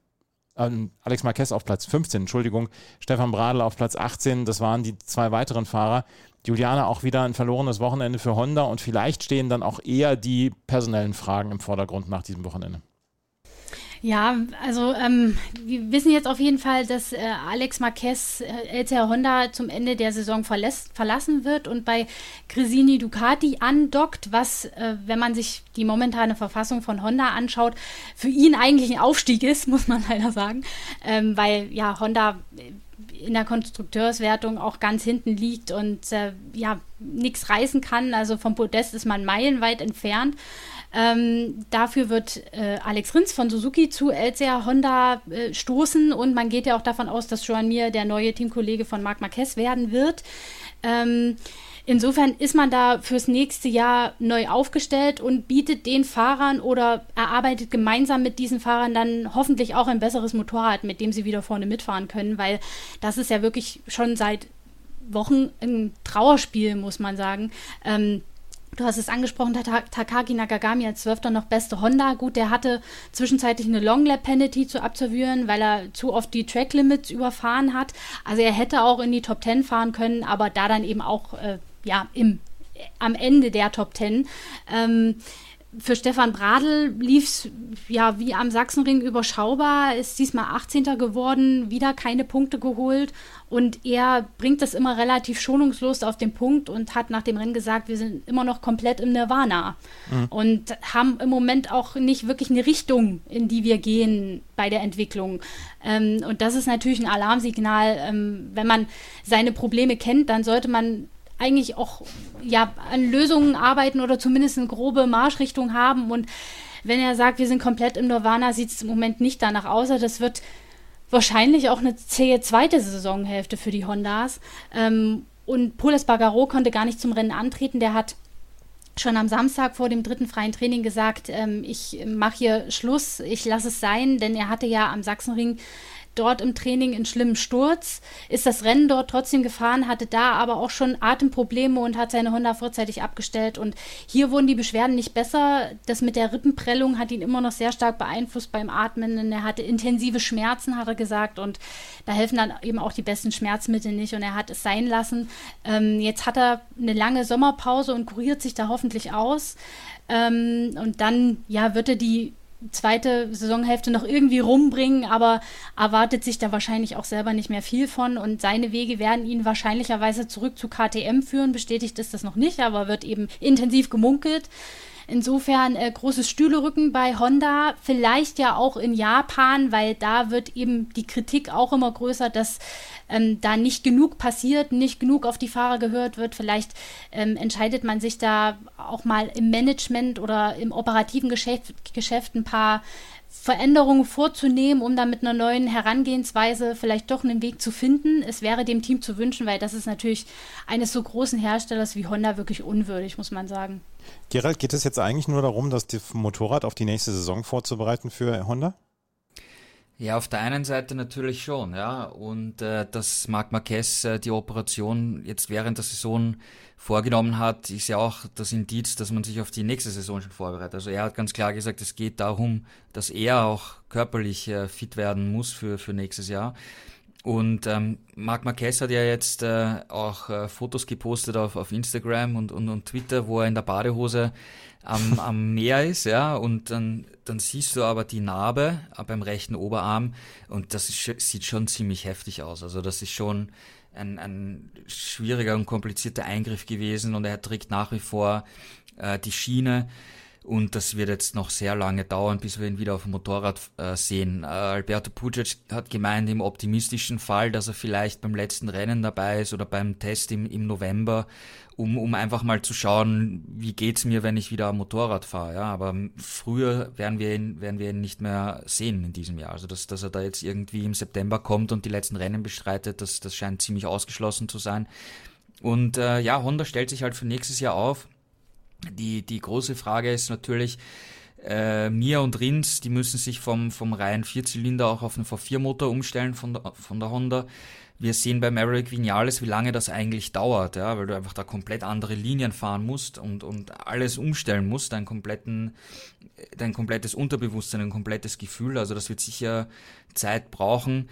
ähm, Alex Marquez auf Platz 15, Entschuldigung, Stefan Bradl auf Platz 18, das waren die zwei weiteren Fahrer. Juliana auch wieder ein verlorenes Wochenende für Honda und vielleicht stehen dann auch eher die personellen Fragen im Vordergrund nach diesem Wochenende. Ja, also ähm, wir wissen jetzt auf jeden Fall, dass äh, Alex Marquez äh, LCR Honda zum Ende der Saison verlässt, verlassen wird und bei Gresini Ducati andockt, was, äh, wenn man sich die momentane Verfassung von Honda anschaut, für ihn eigentlich ein Aufstieg ist, muss man leider sagen, ähm, weil ja Honda in der Konstrukteurswertung auch ganz hinten liegt und äh, ja nichts reißen kann. Also vom Podest ist man meilenweit entfernt. Ähm, dafür wird äh, Alex Rins von Suzuki zu LCR Honda äh, stoßen und man geht ja auch davon aus, dass Joan Mir der neue Teamkollege von Marc Marquez werden wird. Ähm, Insofern ist man da fürs nächste Jahr neu aufgestellt und bietet den Fahrern oder erarbeitet gemeinsam mit diesen Fahrern dann hoffentlich auch ein besseres Motorrad, mit dem sie wieder vorne mitfahren können, weil das ist ja wirklich schon seit Wochen ein Trauerspiel, muss man sagen. Ähm, Du hast es angesprochen, Takagi Nakagami als Zwölfter noch beste Honda. Gut, der hatte zwischenzeitlich eine Long Lap Penalty zu absolvieren, weil er zu oft die Track Limits überfahren hat. Also er hätte auch in die Top 10 fahren können, aber da dann eben auch äh, ja, im, am Ende der Top 10. Ähm, für Stefan Bradl lief es ja wie am Sachsenring überschaubar, ist diesmal 18. geworden, wieder keine Punkte geholt und er bringt das immer relativ schonungslos auf den Punkt und hat nach dem Rennen gesagt, wir sind immer noch komplett im Nirvana mhm. und haben im Moment auch nicht wirklich eine Richtung, in die wir gehen bei der Entwicklung. Ähm, und das ist natürlich ein Alarmsignal. Ähm, wenn man seine Probleme kennt, dann sollte man eigentlich auch ja, an Lösungen arbeiten oder zumindest eine grobe Marschrichtung haben. Und wenn er sagt, wir sind komplett im Nirvana, sieht es im Moment nicht danach aus. Das wird wahrscheinlich auch eine zähe zweite Saisonhälfte für die Hondas. Ähm, und Poles Bagaro konnte gar nicht zum Rennen antreten. Der hat schon am Samstag vor dem dritten freien Training gesagt, ähm, ich mache hier Schluss, ich lasse es sein, denn er hatte ja am Sachsenring dort im Training in schlimmen Sturz, ist das Rennen dort trotzdem gefahren, hatte da aber auch schon Atemprobleme und hat seine Honda vorzeitig abgestellt. Und hier wurden die Beschwerden nicht besser. Das mit der Rippenprellung hat ihn immer noch sehr stark beeinflusst beim Atmen. Denn er hatte intensive Schmerzen, hat er gesagt. Und da helfen dann eben auch die besten Schmerzmittel nicht. Und er hat es sein lassen. Ähm, jetzt hat er eine lange Sommerpause und kuriert sich da hoffentlich aus. Ähm, und dann, ja, wird er die zweite Saisonhälfte noch irgendwie rumbringen, aber erwartet sich da wahrscheinlich auch selber nicht mehr viel von und seine Wege werden ihn wahrscheinlicherweise zurück zu KTM führen. Bestätigt ist das noch nicht, aber wird eben intensiv gemunkelt. Insofern äh, großes Stühlerücken bei Honda, vielleicht ja auch in Japan, weil da wird eben die Kritik auch immer größer, dass ähm, da nicht genug passiert, nicht genug auf die Fahrer gehört wird. Vielleicht ähm, entscheidet man sich da auch mal im Management oder im operativen Geschäft, Geschäft ein paar Veränderungen vorzunehmen, um dann mit einer neuen Herangehensweise vielleicht doch einen Weg zu finden. Es wäre dem Team zu wünschen, weil das ist natürlich eines so großen Herstellers wie Honda wirklich unwürdig, muss man sagen. Gerald, geht es jetzt eigentlich nur darum, das Motorrad auf die nächste Saison vorzubereiten für Honda? Ja, auf der einen Seite natürlich schon, ja. Und äh, dass Marc Marquez äh, die Operation jetzt während der Saison vorgenommen hat, ist ja auch das Indiz, dass man sich auf die nächste Saison schon vorbereitet. Also er hat ganz klar gesagt, es geht darum, dass er auch körperlich äh, fit werden muss für, für nächstes Jahr. Und ähm, Marc Marquez hat ja jetzt äh, auch äh, Fotos gepostet auf, auf Instagram und, und, und Twitter, wo er in der Badehose am, am Meer ist, ja, und dann, dann siehst du aber die Narbe beim rechten Oberarm und das ist, sieht schon ziemlich heftig aus. Also das ist schon ein, ein schwieriger und komplizierter Eingriff gewesen und er trägt nach wie vor äh, die Schiene. Und das wird jetzt noch sehr lange dauern, bis wir ihn wieder auf dem Motorrad äh, sehen. Äh, Alberto Pucic hat gemeint, im optimistischen Fall, dass er vielleicht beim letzten Rennen dabei ist oder beim Test im, im November, um, um einfach mal zu schauen, wie geht's mir, wenn ich wieder am Motorrad fahre. Ja, aber früher werden wir ihn, werden wir ihn nicht mehr sehen in diesem Jahr. Also dass, dass er da jetzt irgendwie im September kommt und die letzten Rennen bestreitet, das, das scheint ziemlich ausgeschlossen zu sein. Und äh, ja, Honda stellt sich halt für nächstes Jahr auf die, die große Frage ist natürlich, äh, Mia und Rins, die müssen sich vom, vom reinen Vierzylinder auch auf einen V4-Motor umstellen von der, von der Honda. Wir sehen bei Maverick Vinales, wie lange das eigentlich dauert, ja, weil du einfach da komplett andere Linien fahren musst und, und alles umstellen musst, dein kompletten, dein komplettes Unterbewusstsein, ein komplettes Gefühl. Also das wird sicher Zeit brauchen.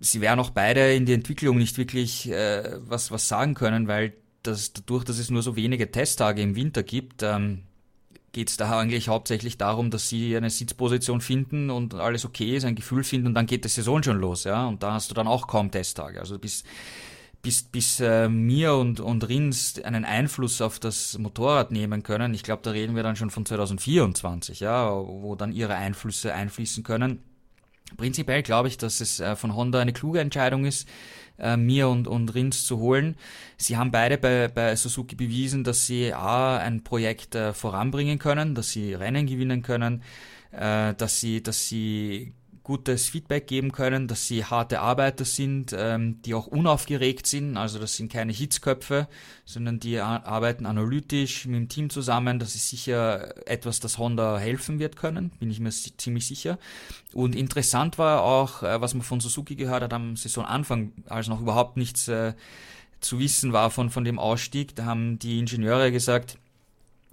Sie werden auch beide in die Entwicklung nicht wirklich äh, was, was sagen können, weil dass dadurch, dass es nur so wenige Testtage im Winter gibt, ähm, geht es da eigentlich hauptsächlich darum, dass sie eine Sitzposition finden und alles okay ist, ein Gefühl finden und dann geht die Saison schon los, ja. Und da hast du dann auch kaum Testtage. Also bis bis, bis äh, mir und, und Rins einen Einfluss auf das Motorrad nehmen können. Ich glaube, da reden wir dann schon von 2024, ja, wo dann ihre Einflüsse einfließen können. Prinzipiell glaube ich, dass es äh, von Honda eine kluge Entscheidung ist, äh, Mir und, und Rins zu holen. Sie haben beide bei, bei Suzuki bewiesen, dass sie A, ein Projekt äh, voranbringen können, dass sie Rennen gewinnen können, äh, dass sie, dass sie gutes Feedback geben können, dass sie harte Arbeiter sind, ähm, die auch unaufgeregt sind, also das sind keine Hitzköpfe, sondern die arbeiten analytisch mit dem Team zusammen. Das ist sicher etwas, das Honda helfen wird können, bin ich mir ziemlich sicher. Und interessant war auch, äh, was man von Suzuki gehört hat am Saisonanfang, als noch überhaupt nichts äh, zu wissen war von, von dem Ausstieg. Da haben die Ingenieure gesagt,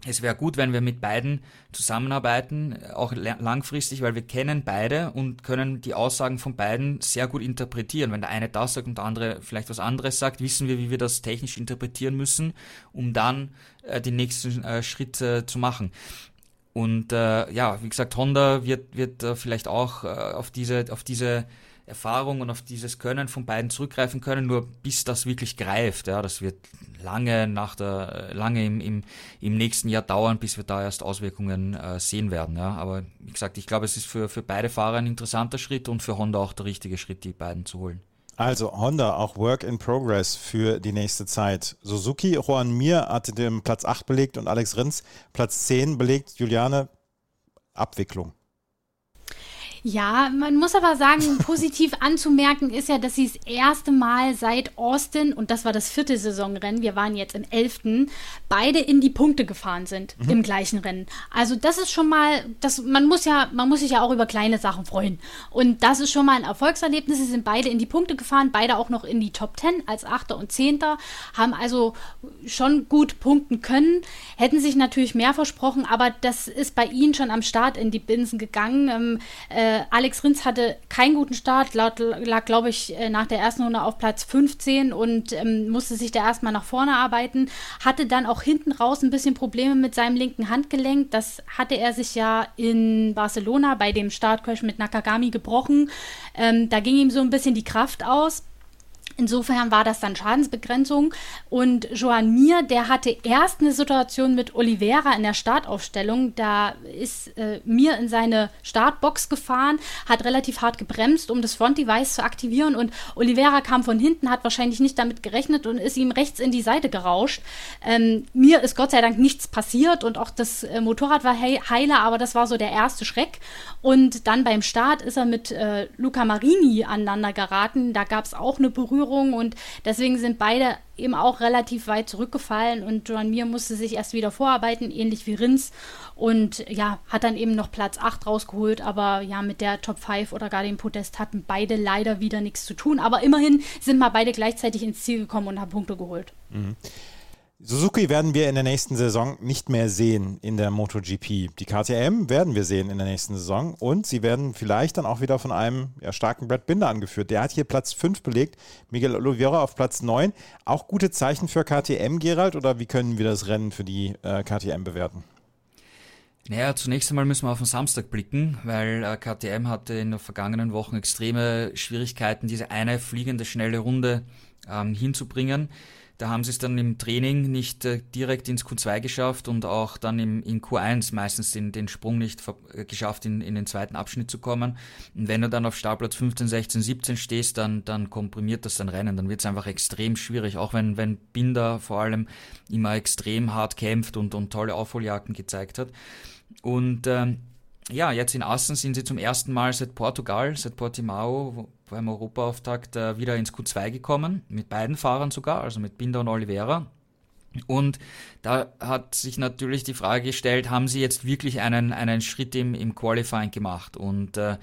es wäre gut, wenn wir mit beiden zusammenarbeiten, auch langfristig, weil wir kennen beide und können die Aussagen von beiden sehr gut interpretieren. Wenn der eine das sagt und der andere vielleicht was anderes sagt, wissen wir, wie wir das technisch interpretieren müssen, um dann äh, den nächsten äh, Schritt äh, zu machen. Und äh, ja, wie gesagt, Honda wird, wird äh, vielleicht auch äh, auf diese, auf diese Erfahrung und auf dieses Können von beiden zurückgreifen können, nur bis das wirklich greift. Ja, das wird lange nach der, lange im, im, im nächsten Jahr dauern, bis wir da erst Auswirkungen äh, sehen werden. Ja, aber wie gesagt, ich glaube, es ist für, für beide Fahrer ein interessanter Schritt und für Honda auch der richtige Schritt, die beiden zu holen. Also Honda auch Work in Progress für die nächste Zeit. Suzuki, Juan Mir hatte den Platz 8 belegt und Alex Rins Platz 10 belegt. Juliane, Abwicklung. Ja, man muss aber sagen, positiv anzumerken ist ja, dass sie das erste Mal seit Austin, und das war das vierte Saisonrennen, wir waren jetzt im elften, beide in die Punkte gefahren sind mhm. im gleichen Rennen. Also das ist schon mal, das, man muss ja, man muss sich ja auch über kleine Sachen freuen. Und das ist schon mal ein Erfolgserlebnis. Sie sind beide in die Punkte gefahren, beide auch noch in die Top Ten als Achter und Zehnter, haben also schon gut punkten können, hätten sich natürlich mehr versprochen, aber das ist bei ihnen schon am Start in die Binsen gegangen. Ähm, äh, äh, Alex Rins hatte keinen guten Start, lag, lag glaube ich, äh, nach der ersten Runde auf Platz 15 und ähm, musste sich da erstmal nach vorne arbeiten. Hatte dann auch hinten raus ein bisschen Probleme mit seinem linken Handgelenk. Das hatte er sich ja in Barcelona bei dem Startcrash mit Nakagami gebrochen. Ähm, da ging ihm so ein bisschen die Kraft aus. Insofern war das dann Schadensbegrenzung. Und Joan Mir, der hatte erst eine Situation mit Oliveira in der Startaufstellung. Da ist äh, Mir in seine Startbox gefahren, hat relativ hart gebremst, um das Front-Device zu aktivieren. Und Oliveira kam von hinten, hat wahrscheinlich nicht damit gerechnet und ist ihm rechts in die Seite gerauscht. Ähm, mir ist Gott sei Dank nichts passiert und auch das äh, Motorrad war he heiler, aber das war so der erste Schreck. Und dann beim Start ist er mit äh, Luca Marini aneinander geraten. Da gab es auch eine Berührung Berührung und deswegen sind beide eben auch relativ weit zurückgefallen und Joan Mir musste sich erst wieder vorarbeiten, ähnlich wie Rins und ja, hat dann eben noch Platz 8 rausgeholt, aber ja, mit der Top 5 oder gar dem Podest hatten beide leider wieder nichts zu tun, aber immerhin sind mal beide gleichzeitig ins Ziel gekommen und haben Punkte geholt. Mhm. Suzuki werden wir in der nächsten Saison nicht mehr sehen in der MotoGP. Die KTM werden wir sehen in der nächsten Saison und sie werden vielleicht dann auch wieder von einem ja, starken Brad Binder angeführt. Der hat hier Platz 5 belegt, Miguel Oliveira auf Platz 9. Auch gute Zeichen für KTM, Gerald, oder wie können wir das Rennen für die äh, KTM bewerten? Naja, zunächst einmal müssen wir auf den Samstag blicken, weil äh, KTM hatte in den vergangenen Wochen extreme Schwierigkeiten, diese eine fliegende schnelle Runde ähm, hinzubringen. Da haben sie es dann im Training nicht äh, direkt ins Q2 geschafft und auch dann im, in Q1 meistens den, den Sprung nicht äh, geschafft, in, in den zweiten Abschnitt zu kommen. Und wenn du dann auf Startplatz 15, 16, 17 stehst, dann, dann komprimiert das dein Rennen. Dann wird es einfach extrem schwierig, auch wenn, wenn Binder vor allem immer extrem hart kämpft und, und tolle Aufholjagden gezeigt hat. Und ähm, ja, jetzt in Assen sind sie zum ersten Mal seit Portugal, seit Portimao, beim Europaauftakt äh, wieder ins Q2 gekommen, mit beiden Fahrern sogar, also mit Binder und Oliveira. Und da hat sich natürlich die Frage gestellt, haben sie jetzt wirklich einen, einen Schritt im, im Qualifying gemacht? Und äh,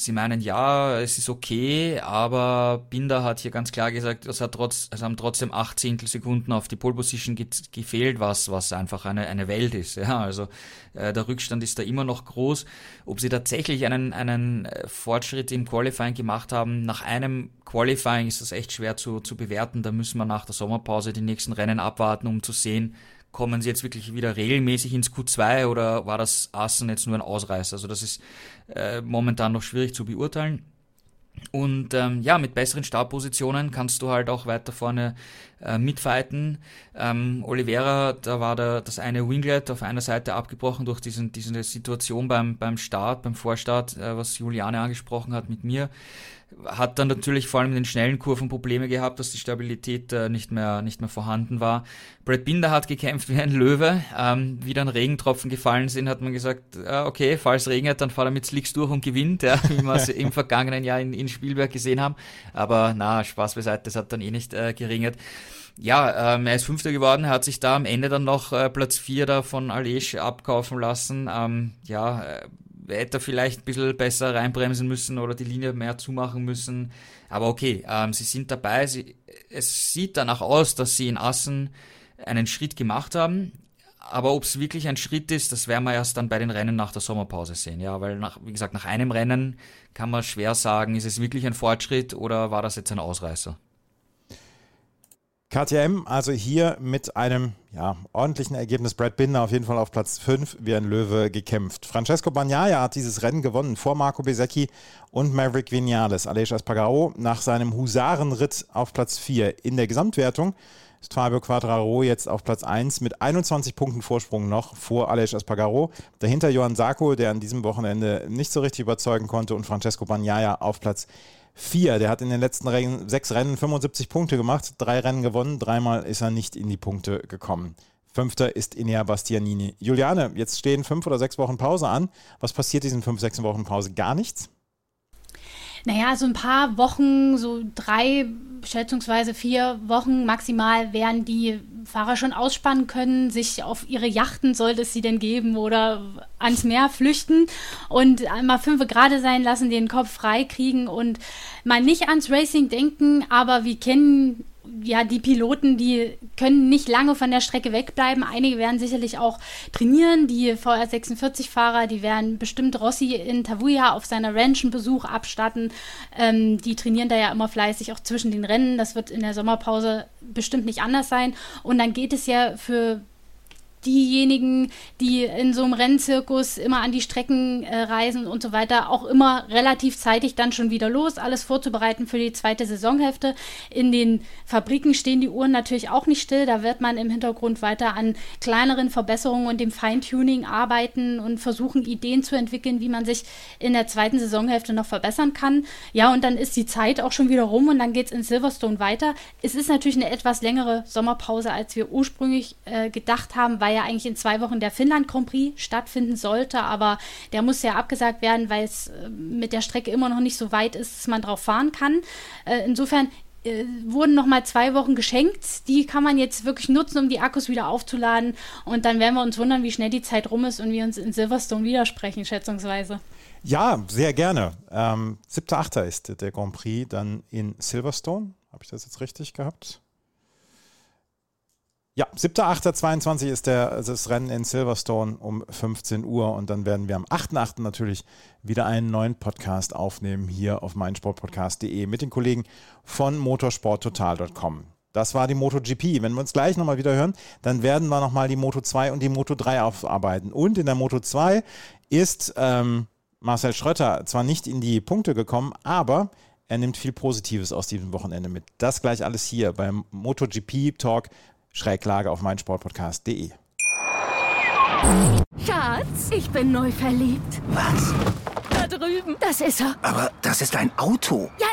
Sie meinen, ja, es ist okay, aber Binder hat hier ganz klar gesagt, es, hat trotz, es haben trotzdem acht Zehntelsekunden auf die Pole Position ge gefehlt, was, was einfach eine, eine Welt ist. Ja, also äh, der Rückstand ist da immer noch groß. Ob sie tatsächlich einen, einen äh, Fortschritt im Qualifying gemacht haben, nach einem Qualifying ist das echt schwer zu, zu bewerten. Da müssen wir nach der Sommerpause die nächsten Rennen abwarten, um zu sehen, Kommen sie jetzt wirklich wieder regelmäßig ins Q2 oder war das Assen jetzt nur ein Ausreißer? Also das ist äh, momentan noch schwierig zu beurteilen. Und ähm, ja, mit besseren Startpositionen kannst du halt auch weiter vorne äh, mitfighten. Ähm, Oliveira, da war der, das eine Winglet auf einer Seite abgebrochen durch diesen, diese Situation beim, beim Start, beim Vorstart, äh, was Juliane angesprochen hat mit mir hat dann natürlich vor allem in den schnellen Kurven Probleme gehabt, dass die Stabilität äh, nicht, mehr, nicht mehr vorhanden war. Brad Binder hat gekämpft wie ein Löwe. Ähm, wie dann Regentropfen gefallen sind, hat man gesagt, äh, okay, falls regnet, dann fahrt er mit Slicks durch und gewinnt, ja, wie wir es im vergangenen Jahr in, in Spielberg gesehen haben. Aber na, Spaß beiseite, das hat dann eh nicht äh, geringert. Ja, ähm, er ist Fünfter geworden, er hat sich da am Ende dann noch äh, Platz vier da von Alej abkaufen lassen. Ähm, ja, äh, hätte vielleicht ein bisschen besser reinbremsen müssen oder die Linie mehr zumachen müssen. Aber okay, ähm, sie sind dabei. Sie, es sieht danach aus, dass sie in Assen einen Schritt gemacht haben. Aber ob es wirklich ein Schritt ist, das werden wir erst dann bei den Rennen nach der Sommerpause sehen. Ja, weil nach, wie gesagt, nach einem Rennen kann man schwer sagen, ist es wirklich ein Fortschritt oder war das jetzt ein Ausreißer? KTM, also hier mit einem ja, ordentlichen Ergebnis. Brad Binder auf jeden Fall auf Platz 5 wie ein Löwe gekämpft. Francesco Bagnaia hat dieses Rennen gewonnen vor Marco Besecchi und Maverick Vinales. Aleix Espargaro nach seinem Husarenritt auf Platz 4. In der Gesamtwertung ist Fabio Quadraro jetzt auf Platz 1 mit 21 Punkten Vorsprung noch vor Aleix Espargaro. Dahinter Johann Sarko, der an diesem Wochenende nicht so richtig überzeugen konnte und Francesco Bagnaia auf Platz 4 vier. Der hat in den letzten Rennen, sechs Rennen 75 Punkte gemacht, drei Rennen gewonnen, dreimal ist er nicht in die Punkte gekommen. Fünfter ist Inea Bastianini. Juliane, jetzt stehen fünf oder sechs Wochen Pause an. Was passiert diesen fünf, sechs Wochen Pause? Gar nichts? Naja, so ein paar Wochen, so drei, schätzungsweise vier Wochen maximal werden die Fahrer schon ausspannen können, sich auf ihre Yachten, sollte es sie denn geben, oder ans Meer flüchten und einmal fünf gerade sein lassen, den Kopf frei kriegen und mal nicht ans Racing denken, aber wir kennen ja, die Piloten, die können nicht lange von der Strecke wegbleiben. Einige werden sicherlich auch trainieren. Die VR46-Fahrer, die werden bestimmt Rossi in Tavuya auf seiner Ranch einen Besuch abstatten. Ähm, die trainieren da ja immer fleißig auch zwischen den Rennen. Das wird in der Sommerpause bestimmt nicht anders sein. Und dann geht es ja für diejenigen, die in so einem Rennzirkus immer an die Strecken äh, reisen und so weiter, auch immer relativ zeitig dann schon wieder los, alles vorzubereiten für die zweite Saisonhälfte. In den Fabriken stehen die Uhren natürlich auch nicht still. Da wird man im Hintergrund weiter an kleineren Verbesserungen und dem Feintuning arbeiten und versuchen, Ideen zu entwickeln, wie man sich in der zweiten Saisonhälfte noch verbessern kann. Ja, und dann ist die Zeit auch schon wieder rum und dann geht es in Silverstone weiter. Es ist natürlich eine etwas längere Sommerpause, als wir ursprünglich äh, gedacht haben, weil weil ja eigentlich in zwei Wochen der Finnland Grand Prix stattfinden sollte, aber der muss ja abgesagt werden, weil es äh, mit der Strecke immer noch nicht so weit ist, dass man drauf fahren kann. Äh, insofern äh, wurden noch mal zwei Wochen geschenkt. Die kann man jetzt wirklich nutzen, um die Akkus wieder aufzuladen. Und dann werden wir uns wundern, wie schnell die Zeit rum ist und wir uns in Silverstone widersprechen, schätzungsweise. Ja, sehr gerne. Ähm, 7.8. ist der Grand Prix dann in Silverstone. Habe ich das jetzt richtig gehabt? Ja, 7.8.22 ist der, das Rennen in Silverstone um 15 Uhr und dann werden wir am 8.8. natürlich wieder einen neuen Podcast aufnehmen hier auf meinsportpodcast.de mit den Kollegen von motorsporttotal.com. Das war die MotoGP. Wenn wir uns gleich nochmal wieder hören, dann werden wir nochmal die Moto 2 und die Moto 3 aufarbeiten. Und in der Moto 2 ist ähm, Marcel Schrötter zwar nicht in die Punkte gekommen, aber er nimmt viel Positives aus diesem Wochenende mit. Das gleich alles hier beim MotoGP Talk Schräglage auf meinsportpodcast.de. Schatz, ich bin neu verliebt. Was? Da drüben. Das ist er. Aber das ist ein Auto. Ja,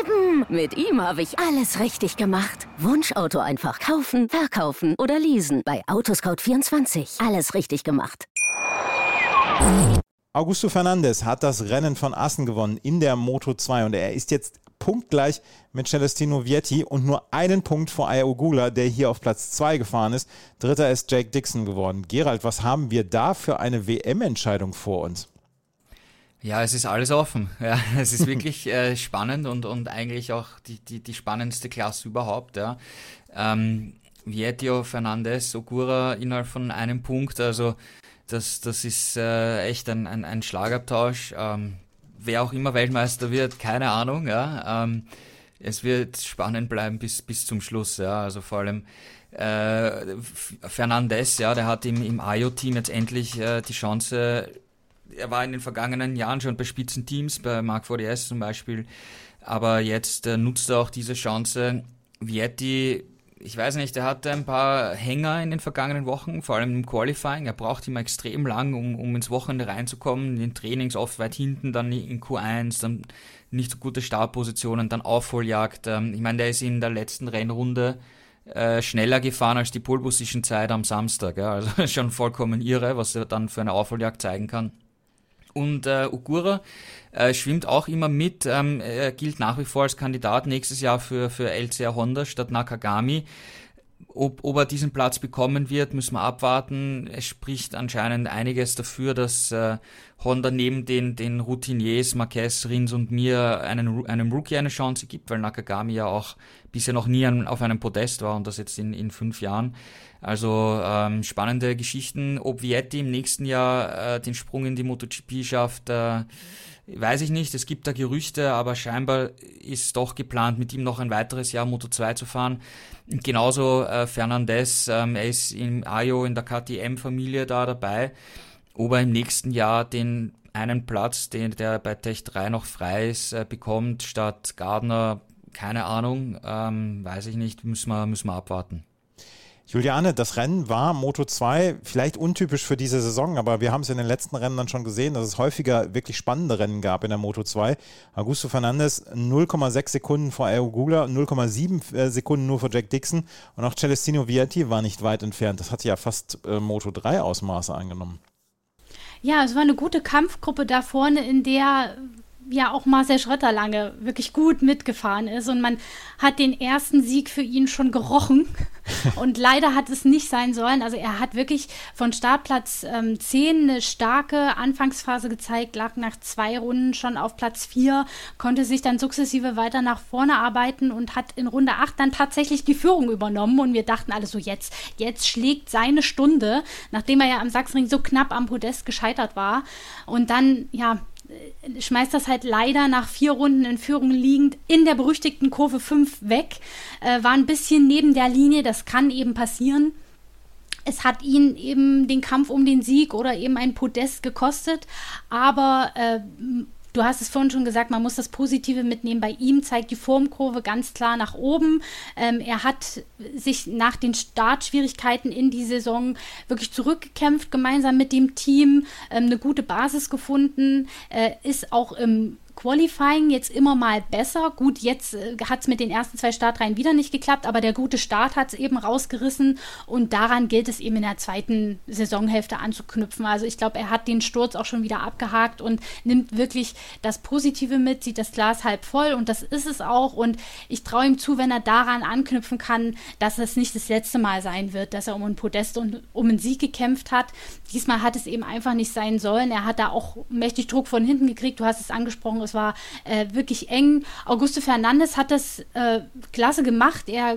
eben. Mit ihm habe ich alles richtig gemacht. Wunschauto einfach kaufen, verkaufen oder leasen. Bei Autoscout24. Alles richtig gemacht. Augusto Fernandes hat das Rennen von Assen gewonnen in der Moto 2 und er ist jetzt punktgleich mit Celestino Vietti und nur einen Punkt vor Ayogula, der hier auf Platz 2 gefahren ist. Dritter ist Jake Dixon geworden. Gerald, was haben wir da für eine WM-Entscheidung vor uns? Ja, es ist alles offen. Ja, es ist wirklich äh, spannend und, und eigentlich auch die, die, die spannendste Klasse überhaupt. Ja. Ähm, Vietio, Fernandes, Ogura innerhalb von einem Punkt. Also das, das ist äh, echt ein, ein, ein Schlagabtausch. Ähm, wer auch immer Weltmeister wird, keine Ahnung. Ja. Ähm, es wird spannend bleiben bis, bis zum Schluss. Ja. Also vor allem äh, Fernandes, ja, der hat im, im IO-Team jetzt endlich äh, die Chance. Er war in den vergangenen Jahren schon bei Spitzenteams, bei Mark 4DS zum Beispiel, aber jetzt äh, nutzt er auch diese Chance. Vietti ich weiß nicht, er hatte ein paar Hänger in den vergangenen Wochen, vor allem im Qualifying. Er braucht immer extrem lang, um, um ins Wochenende reinzukommen. In den Trainings oft weit hinten, dann in Q1, dann nicht so gute Startpositionen, dann Aufholjagd. Ähm, ich meine, der ist in der letzten Rennrunde äh, schneller gefahren als die Pole Position Zeit am Samstag. Also schon vollkommen irre, was er dann für eine Aufholjagd zeigen kann. Und äh, Ogura äh, schwimmt auch immer mit, ähm, er gilt nach wie vor als Kandidat nächstes Jahr für, für LCR Honda statt Nakagami. Ob, ob er diesen Platz bekommen wird, müssen wir abwarten. Es spricht anscheinend einiges dafür, dass äh, Honda neben den, den Routiniers, Marquez, Rins und mir einen, einem Rookie eine Chance gibt, weil Nakagami ja auch bisher noch nie an, auf einem Podest war und das jetzt in, in fünf Jahren. Also ähm, spannende Geschichten. Ob Vietti im nächsten Jahr äh, den Sprung in die MotoGP schafft, äh, weiß ich nicht. Es gibt da Gerüchte, aber scheinbar ist doch geplant, mit ihm noch ein weiteres Jahr Moto 2 zu fahren. Genauso äh, Fernandez, ähm, er ist im Ayo in der KTM-Familie da dabei. Ob er im nächsten Jahr den einen Platz, den der bei Tech 3 noch frei ist, äh, bekommt, statt Gardner, keine Ahnung, ähm, weiß ich nicht, müssen wir, müssen wir abwarten. Juliane, das Rennen war Moto 2, vielleicht untypisch für diese Saison, aber wir haben es in den letzten Rennen dann schon gesehen, dass es häufiger wirklich spannende Rennen gab in der Moto 2. Augusto Fernandes 0,6 Sekunden vor Gula, 0,7 äh, Sekunden nur vor Jack Dixon und auch Celestino Vietti war nicht weit entfernt. Das hat ja fast äh, Moto 3 Ausmaße angenommen. Ja, es war eine gute Kampfgruppe da vorne, in der ja auch Marcel Schrötter lange wirklich gut mitgefahren ist und man hat den ersten Sieg für ihn schon gerochen und leider hat es nicht sein sollen. Also er hat wirklich von Startplatz ähm, 10 eine starke Anfangsphase gezeigt, lag nach zwei Runden schon auf Platz 4, konnte sich dann sukzessive weiter nach vorne arbeiten und hat in Runde 8 dann tatsächlich die Führung übernommen und wir dachten alle so jetzt, jetzt schlägt seine Stunde, nachdem er ja am Sachsenring so knapp am Podest gescheitert war und dann ja schmeißt das halt leider nach vier Runden in Führung liegend in der berüchtigten Kurve 5 weg. Äh, war ein bisschen neben der Linie, das kann eben passieren. es hat ihn eben den Kampf um den Sieg oder eben ein Podest gekostet, aber äh, Du hast es vorhin schon gesagt, man muss das Positive mitnehmen. Bei ihm zeigt die Formkurve ganz klar nach oben. Ähm, er hat sich nach den Startschwierigkeiten in die Saison wirklich zurückgekämpft, gemeinsam mit dem Team, ähm, eine gute Basis gefunden, äh, ist auch im Qualifying jetzt immer mal besser. Gut, jetzt äh, hat es mit den ersten zwei Startreihen wieder nicht geklappt, aber der gute Start hat es eben rausgerissen und daran gilt es eben in der zweiten Saisonhälfte anzuknüpfen. Also ich glaube, er hat den Sturz auch schon wieder abgehakt und nimmt wirklich das Positive mit, sieht das Glas halb voll und das ist es auch und ich traue ihm zu, wenn er daran anknüpfen kann, dass es nicht das letzte Mal sein wird, dass er um ein Podest und um einen Sieg gekämpft hat. Diesmal hat es eben einfach nicht sein sollen. Er hat da auch mächtig Druck von hinten gekriegt. Du hast es angesprochen, es war äh, wirklich eng. Augusto Fernandes hat das äh, klasse gemacht. Er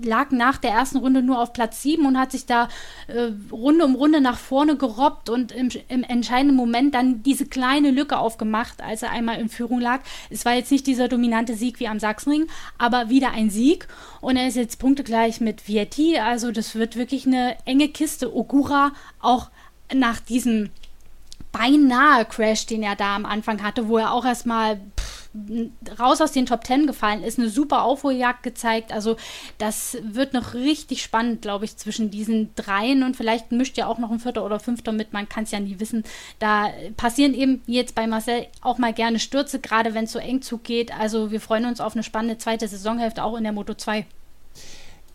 lag nach der ersten Runde nur auf Platz 7 und hat sich da äh, Runde um Runde nach vorne gerobbt und im, im, entscheidenden Moment dann diese kleine Lücke aufgemacht, als er einmal in Führung lag. Es war jetzt nicht dieser dominante Sieg wie am Sachsenring, aber wieder ein Sieg und er ist jetzt punktegleich mit Vietti, also das wird wirklich eine enge Kiste. Ogura auch nach diesem beinahe Crash, den er da am Anfang hatte, wo er auch erstmal raus aus den Top Ten gefallen ist, eine super Aufholjagd gezeigt. Also das wird noch richtig spannend, glaube ich, zwischen diesen dreien und vielleicht mischt ja auch noch ein Vierter oder Fünfter mit. Man kann es ja nie wissen. Da passieren eben jetzt bei Marcel auch mal gerne Stürze, gerade wenn es so eng zugeht. Also wir freuen uns auf eine spannende zweite Saisonhälfte auch in der Moto 2.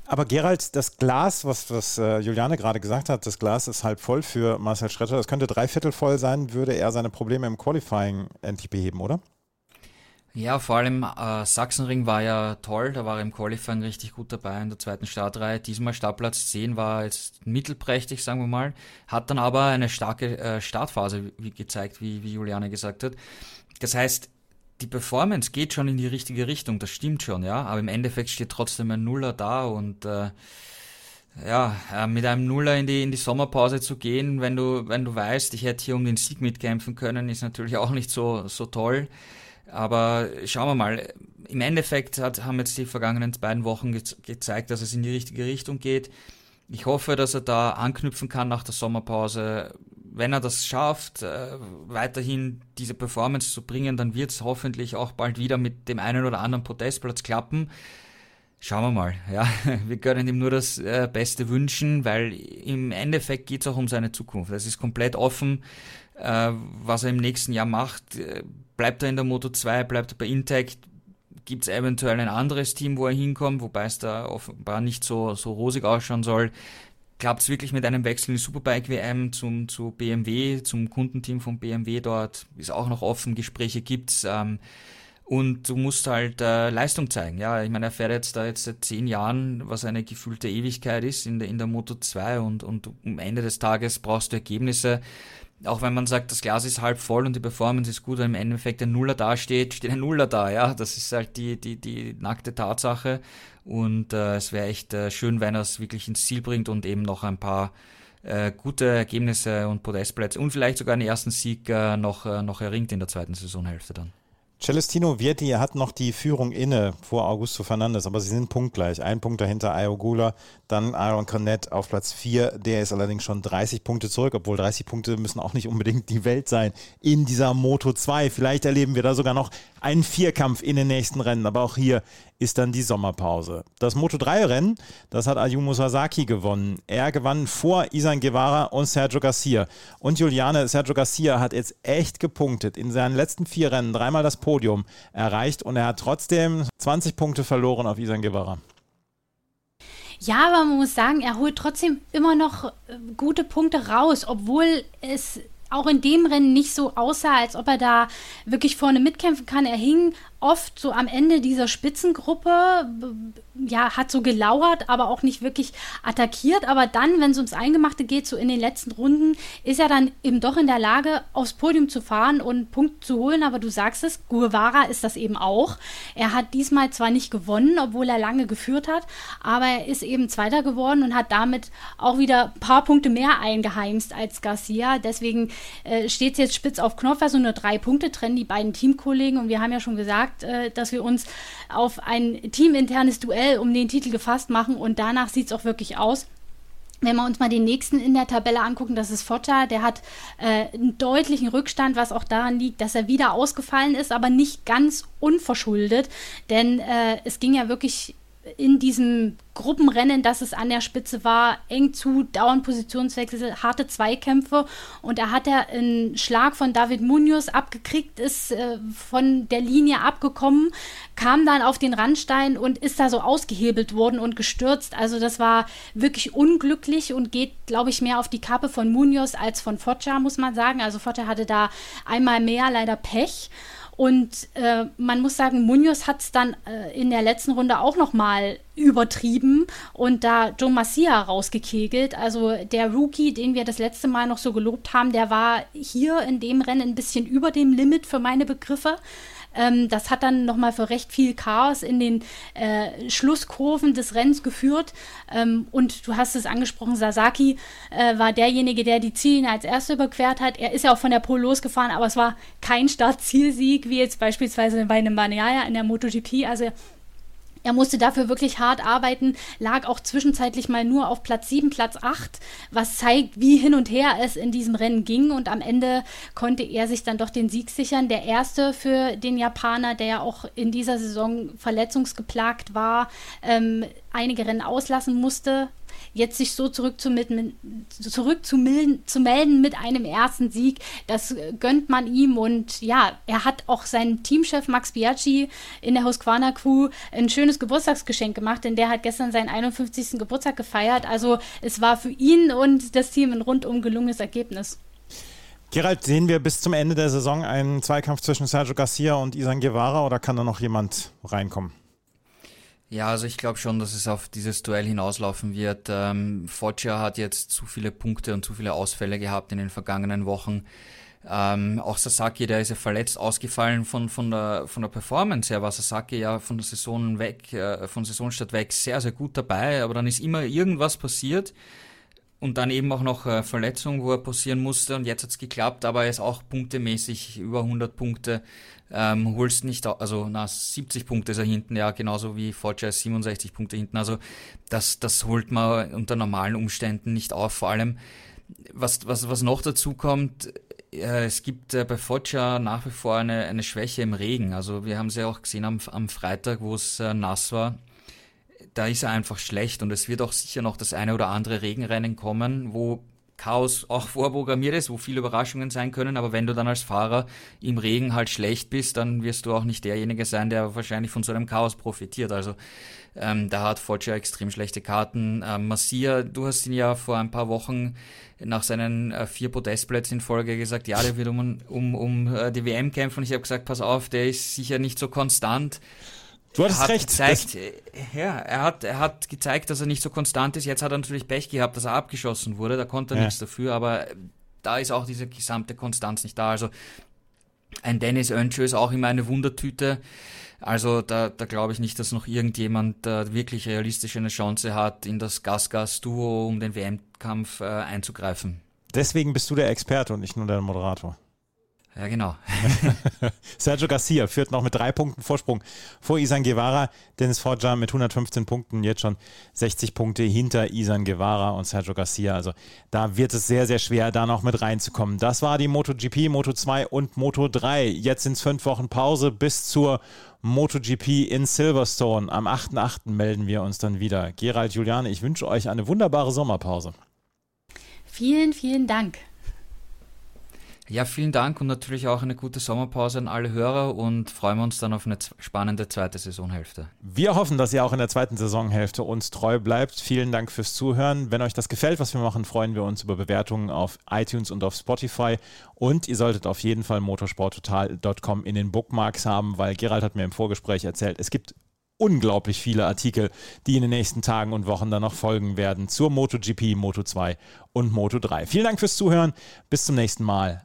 Aber Gerald, das Glas, was, was äh, Juliane gerade gesagt hat, das Glas ist halb voll für Marcel Schretter. Das könnte dreiviertel voll sein, würde er seine Probleme im Qualifying endlich beheben, oder? Ja, vor allem äh, Sachsenring war ja toll, da war er im Qualifying richtig gut dabei in der zweiten Startreihe. Diesmal Startplatz 10 war jetzt mittelprächtig, sagen wir mal, hat dann aber eine starke äh, Startphase wie, gezeigt, wie, wie Juliane gesagt hat. Das heißt, die Performance geht schon in die richtige Richtung, das stimmt schon, ja, aber im Endeffekt steht trotzdem ein Nuller da und äh, ja, äh, mit einem Nuller in die, in die Sommerpause zu gehen, wenn du, wenn du weißt, ich hätte hier um den Sieg mitkämpfen können, ist natürlich auch nicht so, so toll. Aber schauen wir mal, im Endeffekt hat, haben jetzt die vergangenen beiden Wochen ge gezeigt, dass es in die richtige Richtung geht. Ich hoffe, dass er da anknüpfen kann nach der Sommerpause wenn er das schafft, äh, weiterhin diese Performance zu bringen, dann wird es hoffentlich auch bald wieder mit dem einen oder anderen Podestplatz klappen. Schauen wir mal. Ja, wir können ihm nur das äh, Beste wünschen, weil im Endeffekt geht es auch um seine Zukunft. Es ist komplett offen, äh, was er im nächsten Jahr macht. Bleibt er in der Moto 2, bleibt er bei Intec, gibt es eventuell ein anderes Team, wo er hinkommt, wobei es da offenbar nicht so, so rosig ausschauen soll klappt es wirklich mit einem Wechsel in die Superbike WM zum, zu BMW, zum Kundenteam von BMW dort, ist auch noch offen, Gespräche gibt's. Ähm, und du musst halt äh, Leistung zeigen. Ja, ich meine, er fährt jetzt da jetzt seit zehn Jahren, was eine gefühlte Ewigkeit ist in der, in der Moto 2 und, und am Ende des Tages brauchst du Ergebnisse. Auch wenn man sagt, das Glas ist halb voll und die Performance ist gut, wenn im Endeffekt ein Nuller dasteht, steht ein Nuller da, ja. Das ist halt die, die, die nackte Tatsache. Und äh, es wäre echt äh, schön, wenn er es wirklich ins Ziel bringt und eben noch ein paar äh, gute Ergebnisse und Podestplätze und vielleicht sogar einen ersten Sieg äh, noch, äh, noch erringt in der zweiten Saisonhälfte dann. Celestino Vietti hat noch die Führung inne vor Augusto Fernandes, aber sie sind punktgleich. Ein Punkt dahinter Ayogula, dann Aaron Cornett auf Platz 4. Der ist allerdings schon 30 Punkte zurück, obwohl 30 Punkte müssen auch nicht unbedingt die Welt sein in dieser Moto 2. Vielleicht erleben wir da sogar noch einen Vierkampf in den nächsten Rennen, aber auch hier ist dann die Sommerpause. Das Moto 3 Rennen, das hat Ayumu Sasaki gewonnen. Er gewann vor Isan Guevara und Sergio Garcia. Und Juliane, Sergio Garcia hat jetzt echt gepunktet. In seinen letzten vier Rennen dreimal das Podium erreicht und er hat trotzdem 20 Punkte verloren auf Isan Guevara. Ja, aber man muss sagen, er holt trotzdem immer noch äh, gute Punkte raus, obwohl es auch in dem Rennen nicht so aussah, als ob er da wirklich vorne mitkämpfen kann. Er hing oft so am Ende dieser Spitzengruppe, ja, hat so gelauert, aber auch nicht wirklich attackiert. Aber dann, wenn es ums Eingemachte geht, so in den letzten Runden, ist er dann eben doch in der Lage, aufs Podium zu fahren und Punkte zu holen. Aber du sagst es, Guevara ist das eben auch. Er hat diesmal zwar nicht gewonnen, obwohl er lange geführt hat, aber er ist eben Zweiter geworden und hat damit auch wieder ein paar Punkte mehr eingeheimst als Garcia. Deswegen äh, steht es jetzt spitz auf Knopf, also nur drei Punkte trennen die beiden Teamkollegen. Und wir haben ja schon gesagt, äh, dass wir uns auf ein teaminternes Duell um den Titel gefasst machen und danach sieht es auch wirklich aus. Wenn wir uns mal den nächsten in der Tabelle angucken, das ist Foggia, der hat äh, einen deutlichen Rückstand, was auch daran liegt, dass er wieder ausgefallen ist, aber nicht ganz unverschuldet, denn äh, es ging ja wirklich in diesem Gruppenrennen, das es an der Spitze war, eng zu, dauernd Positionswechsel, harte Zweikämpfe und da hat er einen Schlag von David Munoz abgekriegt, ist äh, von der Linie abgekommen, kam dann auf den Randstein und ist da so ausgehebelt worden und gestürzt. Also das war wirklich unglücklich und geht, glaube ich, mehr auf die Kappe von Munoz als von Foggia, muss man sagen. Also Foggia hatte da einmal mehr leider Pech. Und äh, man muss sagen, Munoz hat es dann äh, in der letzten Runde auch nochmal übertrieben und da Joe Massia rausgekegelt. Also der Rookie, den wir das letzte Mal noch so gelobt haben, der war hier in dem Rennen ein bisschen über dem Limit für meine Begriffe. Ähm, das hat dann nochmal für recht viel Chaos in den äh, Schlusskurven des Rennens geführt. Ähm, und du hast es angesprochen, Sasaki äh, war derjenige, der die Ziellinie als Erster überquert hat. Er ist ja auch von der Pole losgefahren, aber es war kein Start-Zielsieg, wie jetzt beispielsweise bei einem Banyaya in der MotoGP. Also er musste dafür wirklich hart arbeiten, lag auch zwischenzeitlich mal nur auf Platz 7, Platz 8, was zeigt, wie hin und her es in diesem Rennen ging. Und am Ende konnte er sich dann doch den Sieg sichern. Der erste für den Japaner, der ja auch in dieser Saison verletzungsgeplagt war, ähm, einige Rennen auslassen musste jetzt sich so zurückzumelden zurück zu, zu melden mit einem ersten Sieg, das gönnt man ihm und ja, er hat auch seinen Teamchef Max Biaggi in der Husqvarna Crew ein schönes Geburtstagsgeschenk gemacht, denn der hat gestern seinen 51. Geburtstag gefeiert. Also es war für ihn und das Team ein rundum gelungenes Ergebnis. Gerald, sehen wir bis zum Ende der Saison einen Zweikampf zwischen Sergio Garcia und Isan Guevara oder kann da noch jemand reinkommen? Ja, also ich glaube schon, dass es auf dieses Duell hinauslaufen wird. Ähm, Foggia hat jetzt zu viele Punkte und zu viele Ausfälle gehabt in den vergangenen Wochen. Ähm, auch Sasaki, der ist ja verletzt ausgefallen von, von, der, von der Performance her, war Sasaki ja von der Saison weg, äh, von Saisonstart weg sehr, sehr gut dabei, aber dann ist immer irgendwas passiert und dann eben auch noch äh, Verletzung, wo er passieren musste und jetzt hat's geklappt, aber er ist auch punktemäßig über 100 Punkte ähm, holst nicht, also na, 70 Punkte ist er hinten, ja, genauso wie Forger 67 Punkte hinten. Also das, das holt man unter normalen Umständen nicht auf. Vor allem, was, was, was noch dazu kommt, äh, es gibt äh, bei Foggia nach wie vor eine, eine Schwäche im Regen. Also wir haben es ja auch gesehen am, am Freitag, wo es äh, nass war. Da ist er einfach schlecht und es wird auch sicher noch das eine oder andere Regenrennen kommen, wo Chaos auch vorprogrammiert ist, wo viele Überraschungen sein können, aber wenn du dann als Fahrer im Regen halt schlecht bist, dann wirst du auch nicht derjenige sein, der wahrscheinlich von so einem Chaos profitiert. Also ähm, da hat Foggia extrem schlechte Karten. Ähm, Massia, du hast ihn ja vor ein paar Wochen nach seinen äh, vier Podestplätzen in Folge gesagt, ja, der wird um, um, um äh, die WM kämpfen. Ich habe gesagt, pass auf, der ist sicher nicht so konstant. Du hattest hat recht. Gezeigt, ja, er hat, er hat gezeigt, dass er nicht so konstant ist. Jetzt hat er natürlich Pech gehabt, dass er abgeschossen wurde. Da konnte er ja. nichts dafür, aber da ist auch diese gesamte Konstanz nicht da. Also ein Dennis Önschö ist auch immer eine Wundertüte. Also da, da glaube ich nicht, dass noch irgendjemand äh, wirklich realistisch eine Chance hat, in das Gas-Gas-Duo um den WM-Kampf äh, einzugreifen. Deswegen bist du der Experte und nicht nur der Moderator. Ja, genau. Sergio Garcia führt noch mit drei Punkten Vorsprung vor Isan Guevara. Dennis Forja mit 115 Punkten, jetzt schon 60 Punkte hinter Isan Guevara und Sergio Garcia. Also da wird es sehr, sehr schwer, da noch mit reinzukommen. Das war die MotoGP, Moto2 und Moto3. Jetzt sind es fünf Wochen Pause bis zur MotoGP in Silverstone. Am 8.8. melden wir uns dann wieder. Gerald, Juliane, ich wünsche euch eine wunderbare Sommerpause. Vielen, vielen Dank. Ja, vielen Dank und natürlich auch eine gute Sommerpause an alle Hörer und freuen wir uns dann auf eine spannende zweite Saisonhälfte. Wir hoffen, dass ihr auch in der zweiten Saisonhälfte uns treu bleibt. Vielen Dank fürs Zuhören. Wenn euch das gefällt, was wir machen, freuen wir uns über Bewertungen auf iTunes und auf Spotify. Und ihr solltet auf jeden Fall motorsporttotal.com in den Bookmarks haben, weil Gerald hat mir im Vorgespräch erzählt, es gibt unglaublich viele Artikel, die in den nächsten Tagen und Wochen dann noch folgen werden zur MotoGP, Moto2 und Moto3. Vielen Dank fürs Zuhören. Bis zum nächsten Mal.